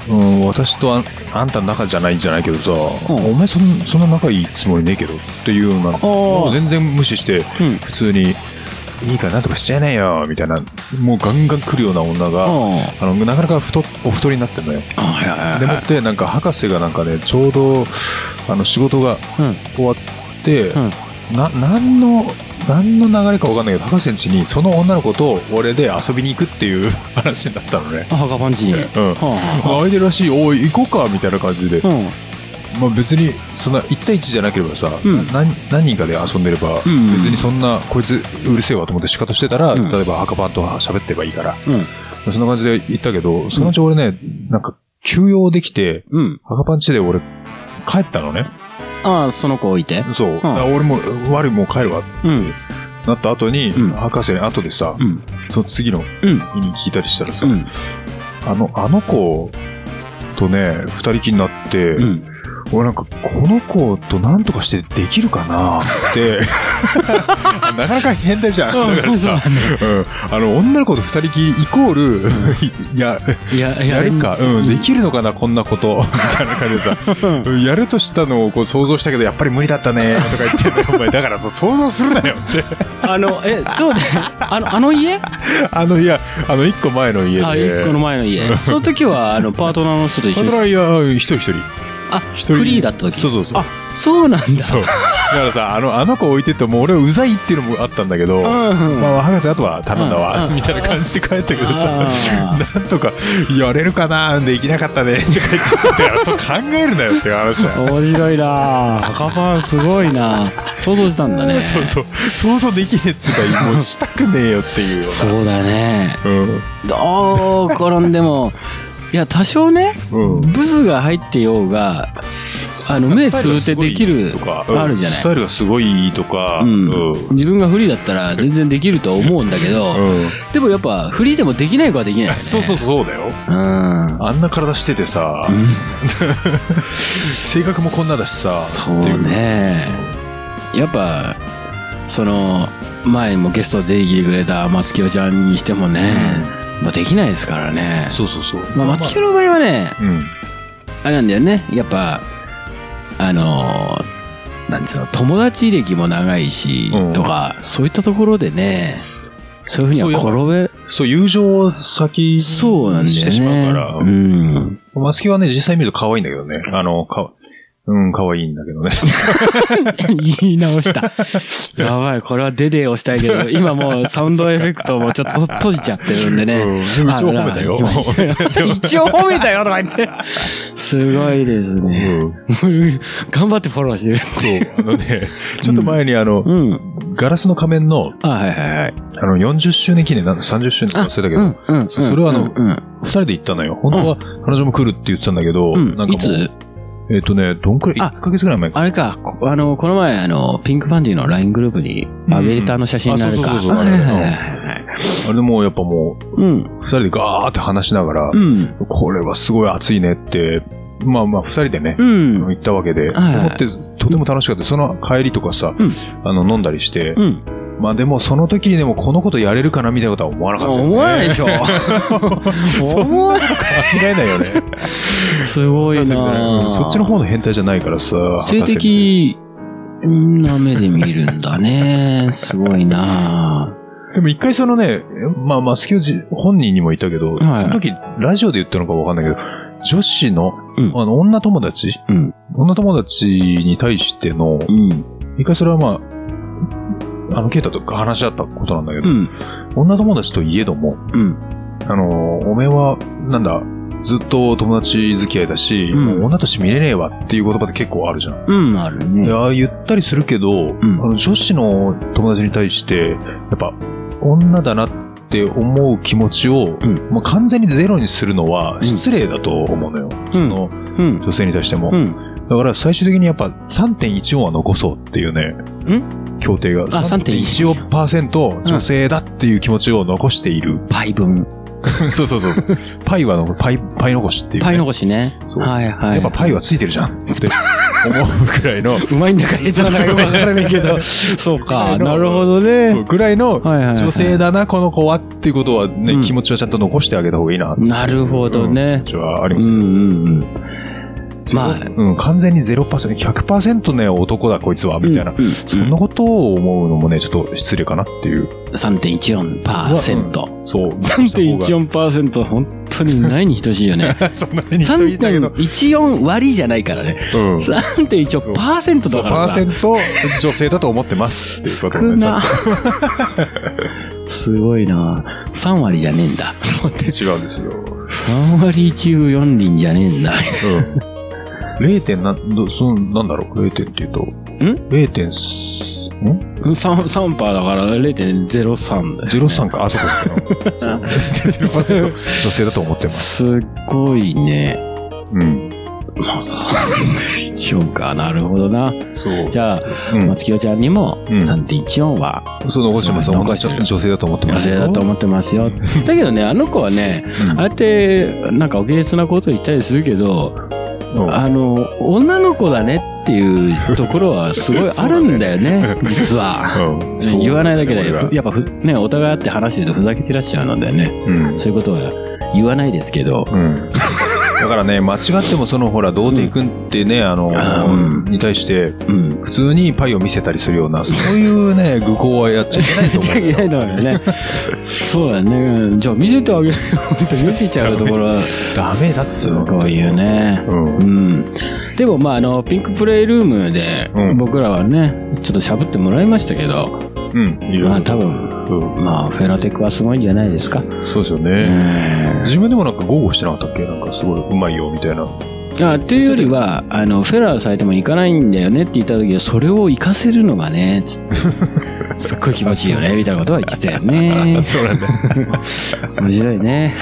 Speaker 4: う、うん、私とあんあんたの仲じゃないんじゃないけどさ、
Speaker 3: ん。
Speaker 4: お前そんそんな仲いいつもりねえけどっていうようなもう全然無視して、
Speaker 3: うん
Speaker 4: 普通にいいからなんとかしちゃえねえよみたいなもうガンガン来るような女が、
Speaker 3: あ
Speaker 4: あのなかなか太お太りになってんのよ。
Speaker 3: あはいはいはい
Speaker 4: でもってなんか博士がなんかねちょうどあの仕事が
Speaker 3: うん。
Speaker 4: 終わって、
Speaker 3: うん。
Speaker 4: な何の何の流れか分かんないけど博士ん家にその女の子と俺で遊びに行くっていう 話になったのね。
Speaker 3: あ墓パンチに、
Speaker 4: うん。
Speaker 3: はあはあ。
Speaker 4: 空いてるらしいおい行こうかみたいな感じで、
Speaker 3: うん。
Speaker 4: まあ、別にそんな1対1じゃなければさ、
Speaker 3: うん。
Speaker 4: 何何人かで遊んでれば、
Speaker 3: うん
Speaker 4: 別にそんなこいつうるせえわと思って仕方してたら、
Speaker 3: うん。
Speaker 4: 例えば赤パンと喋ってればいいから。
Speaker 3: うん。
Speaker 4: そんな感じで行ったけどそのうち俺ねなんか休養できて
Speaker 3: うん。
Speaker 4: 赤パンチで俺帰ったのね
Speaker 3: ああその子置いて？
Speaker 4: そう、だから俺も悪いもう帰るわ
Speaker 3: うん。
Speaker 4: なった後に、
Speaker 3: うん。
Speaker 4: 博士に後でさ、
Speaker 3: うん。
Speaker 4: その次の
Speaker 3: うん。
Speaker 4: 日に聞いたりしたらさ、
Speaker 3: うん。
Speaker 4: あのあの子とね二人きりになって、
Speaker 3: うん
Speaker 4: 俺なんかこの子と何とかしてできるかな？って。なかなか変態じゃん。だからさ、うん、あの女の子と二人きりイコール、や
Speaker 3: いや
Speaker 4: やる。か、うん、できるのかなこんなこと。みたいな感じでさ、うん。やるとしたのをこう想像したけどやっぱり無理だったねとか言ってんだよお前。だからそう想像するなよって。
Speaker 3: あのえちょっとあのあの家？
Speaker 4: あのいやあの一個前の家で。
Speaker 3: あ一個の前の家。その時はあのパートナーの人と一緒に
Speaker 4: パトライヤー一人一人
Speaker 3: あ
Speaker 4: 一人
Speaker 3: フリーだった時？
Speaker 4: そうそうそう。
Speaker 3: あそうなんだ。
Speaker 4: そう。だからさあのあの子置いてってもう俺はうざいっていうのもあったんだけど、
Speaker 3: うん
Speaker 4: まあ、博士あとは頼んだわ、
Speaker 3: うん
Speaker 4: みたいな感じで帰ったけどさ、
Speaker 3: あ
Speaker 4: なんとか、やれるかなできなかったね、ってさ、だからそう考えるなよっていう話だよ。
Speaker 3: 面白いな赤パンすごいな 想像したんだね。
Speaker 4: そうそう。想像できねえっつうか、もうしたくねえよっていう。
Speaker 3: そうだね。
Speaker 4: うん。
Speaker 3: どう転んでもいや多少ね
Speaker 4: うん。
Speaker 3: ブスが入ってようがあの目つぶってできる
Speaker 4: とか、
Speaker 3: あるじゃない
Speaker 4: スタイルがすごいいいとか、
Speaker 3: うん
Speaker 4: うん。
Speaker 3: 自分がフリーだったら全然できるとは思うんだけど、
Speaker 4: うん
Speaker 3: でもやっぱフリーでもできない子はできないよね。
Speaker 4: そうそうそうだよ。
Speaker 3: うん。
Speaker 4: あんな体しててさ、性格もこんなだしさ、
Speaker 3: そう
Speaker 4: っていう
Speaker 3: ね。やっぱ、その、前にもゲストで出てきてくれた松清ちゃんにしてもね、まあできないですからね。
Speaker 4: そうそうそう。
Speaker 3: まあ松清の場合はね、
Speaker 4: うん。
Speaker 3: あれなんだよね。やっぱ、あのー、なんですか、友達歴も長いし、
Speaker 4: うん
Speaker 3: とか、そういったところでね、そういうふうには転べ、
Speaker 4: そう、友情を先に
Speaker 3: そうなんだよね。
Speaker 4: してしまうから。
Speaker 3: うん。
Speaker 4: マスキはね、実際見ると可愛いんだけどね。あの、か、うん、可愛いんだけどね。
Speaker 3: 言い直した。やばい、これはデデーをしたいけど、今もうサウンドエフェクトもちょっと閉じちゃってるんでね。
Speaker 4: うん一応褒めたよ
Speaker 3: 一応褒めたよとか言って。すごいですね。頑張ってフォローしてる。
Speaker 4: そう。あのね、ちょっと前にあの、
Speaker 3: うん。
Speaker 4: ガラスの仮面の、
Speaker 3: あ、はいはいはい。
Speaker 4: あの、40周年記念、なんだ、30周年忘れたけど、
Speaker 3: うん、うん。
Speaker 4: それはあの
Speaker 3: うんうん
Speaker 4: 二人で行ったのよ。本当は彼女も来るって言ってたんだけど、
Speaker 3: うん
Speaker 4: なんかもう
Speaker 3: いつ？
Speaker 4: えっ、とね、どんくらい、
Speaker 3: あ
Speaker 4: 1ヶ月ぐらい前か。
Speaker 3: あれか、こあの、この前、あの、ピンクパンディの LINE グループに上げたあの写真になるか。
Speaker 4: うんあそうそうそうそうあれでもうやっぱもう、
Speaker 3: うん。
Speaker 4: 二人でガーって話しながら、
Speaker 3: うん。
Speaker 4: これはすごい熱いねって、まあまあ二人でね、
Speaker 3: うん。
Speaker 4: 行ったわけで、
Speaker 3: はいはい
Speaker 4: 思ってとても楽しかった。その帰りとかさ、
Speaker 3: うん
Speaker 4: あの、飲んだりして、
Speaker 3: うん。
Speaker 4: まあでもその時にでもこのことやれるかなみたいなことは思わなかったよね。
Speaker 3: 思わないでしょ。思わない。
Speaker 4: 考えないよね。
Speaker 3: すごいなぁ
Speaker 4: そっちの方の変態じゃないからさ。
Speaker 3: 性的な目で見るんだね。すごいな
Speaker 4: でも一回そのね、まあ、マスキオジ本人にも言ったけど、
Speaker 3: はい
Speaker 4: その時、ラジオで言ったのかわかんないけど、女子の、
Speaker 3: うん
Speaker 4: あの、女友達？
Speaker 3: うん。
Speaker 4: 女友達に対しての、
Speaker 3: うん。
Speaker 4: 一回それはまあ、あの、ケイタと話し合ったことなんだけど、
Speaker 3: うん。
Speaker 4: 女友達といえども、
Speaker 3: うん。
Speaker 4: あの、おめえは、なんだ、ずっと友達付き合いだし、
Speaker 3: うん
Speaker 4: もう女として見れねえわっていう言葉って結構あるじゃん。
Speaker 3: うん、あるね
Speaker 4: い。や、言ったりするけど、
Speaker 3: ん
Speaker 4: あの女子の友達に対して、やっぱ、女だなって思う気持ちを、
Speaker 3: うん
Speaker 4: もう完全にゼロにするのは失礼だと思うのよ。その
Speaker 3: うん。
Speaker 4: 女性に対しても。
Speaker 3: うん。
Speaker 4: だから最終的にやっぱ3.14は残そうっていうね、協定が。3.14%パーセント女性だっていう気持ちを残している。
Speaker 3: パイ分。
Speaker 4: そ うそうそうそう。パイはの、パイ、パイ残しっていう、ね。
Speaker 3: パイ残しね。
Speaker 4: そう
Speaker 3: はいはい。
Speaker 4: やっぱパイはついてるじゃんって思うくらいの、
Speaker 3: うまいんだか下手なのかよくわからないけど。そうか。なるほど
Speaker 4: そう
Speaker 3: ね。
Speaker 4: ぐらいの
Speaker 3: はいはいはい
Speaker 4: 女性だな、この子はっていうことはね、
Speaker 3: うん
Speaker 4: 気持ちはちゃんと残してあげた方がいいな。
Speaker 3: なるほどね
Speaker 4: 気。持ちはあります。
Speaker 3: うんうんうん。まあ、
Speaker 4: うん、完全に0%、100%ね、男だこいつは、みたいな。
Speaker 3: うんうん
Speaker 4: そんなことを思うのもね、ちょっと失礼かなっていう。
Speaker 3: 3.14%。
Speaker 4: そう。
Speaker 3: 3.14%、本当にないに等しいよね。
Speaker 4: そんなに人いたけど。
Speaker 3: 3.14割じゃないからね。
Speaker 4: うん。
Speaker 3: 3.14%
Speaker 4: そう、
Speaker 3: だからさ。
Speaker 4: パーセント女性だと思ってますっていうことをね、
Speaker 3: な。すごいな3割じゃねえんだ。と思って
Speaker 4: と違うんですよ。
Speaker 3: 3割中4輪じゃねえんだ。
Speaker 4: うん。0. 点なん、ど、その、なんだろう ?0 点っていうと。ん ?0. 点す、ん
Speaker 3: ？3、3%だから0.03だよ。
Speaker 4: ?03 か。あ、そこ そこ。0.0%女性だと思ってます。
Speaker 3: すっごいね。
Speaker 4: うん。
Speaker 3: まあさ、1か。なるほどな。
Speaker 4: そう。
Speaker 3: じゃあ、
Speaker 4: うん
Speaker 3: 松清ちゃんにも
Speaker 4: うん
Speaker 3: 3.14は
Speaker 4: そう、残してます。
Speaker 3: 残してる
Speaker 4: 女性だと思って
Speaker 3: 女
Speaker 4: ますよ。
Speaker 3: 性だと思ってますよ。だけどね、あの子はね、
Speaker 4: うん
Speaker 3: ああやって、なんかお下劣なこと言ったりするけど、
Speaker 4: うん
Speaker 3: あの、女の子だねっていうところはすごいあるんだよね、実は。
Speaker 4: うん
Speaker 3: 言わないだけでやっぱふ、ね、お互い会って話してるとふざけてらっしゃるのでね、
Speaker 4: うん。
Speaker 3: そういうことは言わないですけど、
Speaker 4: うん。だからね、間違ってもそのほら、童貞くんってね、あの
Speaker 3: うん、
Speaker 4: に対して、
Speaker 3: うん。
Speaker 4: 普通にパイを見せたりするような、そういうね、愚行はやっちゃいけないと思う
Speaker 3: いけないと思うよね。そうだね。じゃあ見せてあげるよって見せちゃうところは、
Speaker 4: ダメだっつ
Speaker 3: す
Speaker 4: うの。
Speaker 3: ごいよね。
Speaker 4: うん
Speaker 3: う。ん。でもまああの、ピンクプレイルームで
Speaker 4: うん
Speaker 3: 僕らはね、ちょっとしゃぶってもらいましたけど、
Speaker 4: うん。
Speaker 3: まあ多分、
Speaker 4: うん
Speaker 3: まあフェラテクはすごいんじゃないですか。
Speaker 4: そうですよ
Speaker 3: う
Speaker 4: ね。
Speaker 3: ん。
Speaker 4: 自分でもなんか豪語してなかったっけ？なんかすごいうまいよ、みたいな。
Speaker 3: あっていうよりは、あの、フェラーされても行かないんだよねって言った時は、それを活かせるのがね、つってすっごい気持ちいいよね、みたいなことは言ってたよね。
Speaker 4: そうなんだ。
Speaker 3: 面白いね。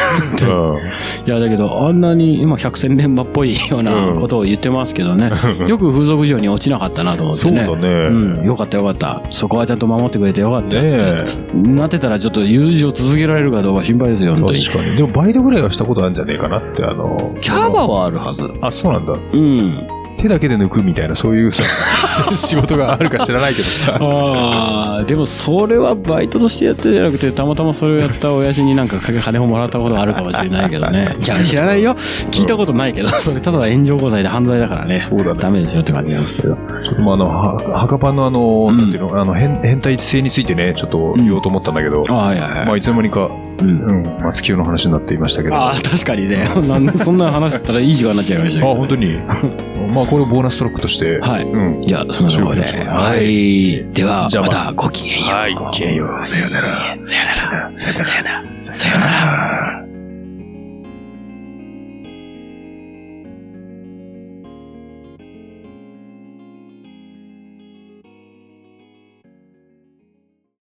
Speaker 3: いや、だけど、あんなに今百戦錬磨っぽいようなことを言ってますけどね。よく風俗嬢に落ちなかったなと思ってね。
Speaker 4: そうだね
Speaker 3: うん。よかったよかった。そこはちゃんと守ってくれてよかったよなってたらちょっと友情続けられるかどうか心配ですよ、本当に。
Speaker 4: 確かに。でもバイトぐらいはしたことあるんじゃねえかなって、あの。
Speaker 3: キャバはあるはず。
Speaker 4: あ、そうなんだ。
Speaker 3: うん。
Speaker 4: 手だけで抜くみたいな、そういうさ、仕事があるか知らないけどさ。
Speaker 3: ああ、でもそれはバイトとしてやってるんじゃなくて、たまたまそれをやった親父になんか金をもらったことがあるかもしれないけどね。いや、知らないよ。聞いたことないけど、それただ炎上交際で犯罪だからね。
Speaker 4: そうだね
Speaker 3: ダメですよって感じなんですけど。
Speaker 4: ちょっとまああの、は墓パンのあの、
Speaker 3: うん
Speaker 4: なんていうの、あの、変、変態性についてね、ちょっと言おうと思ったんだけど、
Speaker 3: あはいはいはい。
Speaker 4: まあいつの間にか、
Speaker 3: うん。
Speaker 4: うん、松清の話になっていましたけど。
Speaker 3: ああ、確かにね。なんでそんな話だったらいい時間になっちゃいましたけ
Speaker 4: あ、
Speaker 3: ど。
Speaker 4: 本当に。まあこれボーナストラックとして。
Speaker 3: はい
Speaker 4: うん。
Speaker 3: じゃあ、そのところで。はい。では、
Speaker 4: じゃあまあ
Speaker 3: またごきげんよう。
Speaker 4: はい、ごきげんよう。さよなら。
Speaker 3: さよなら。さよなら。さよなら。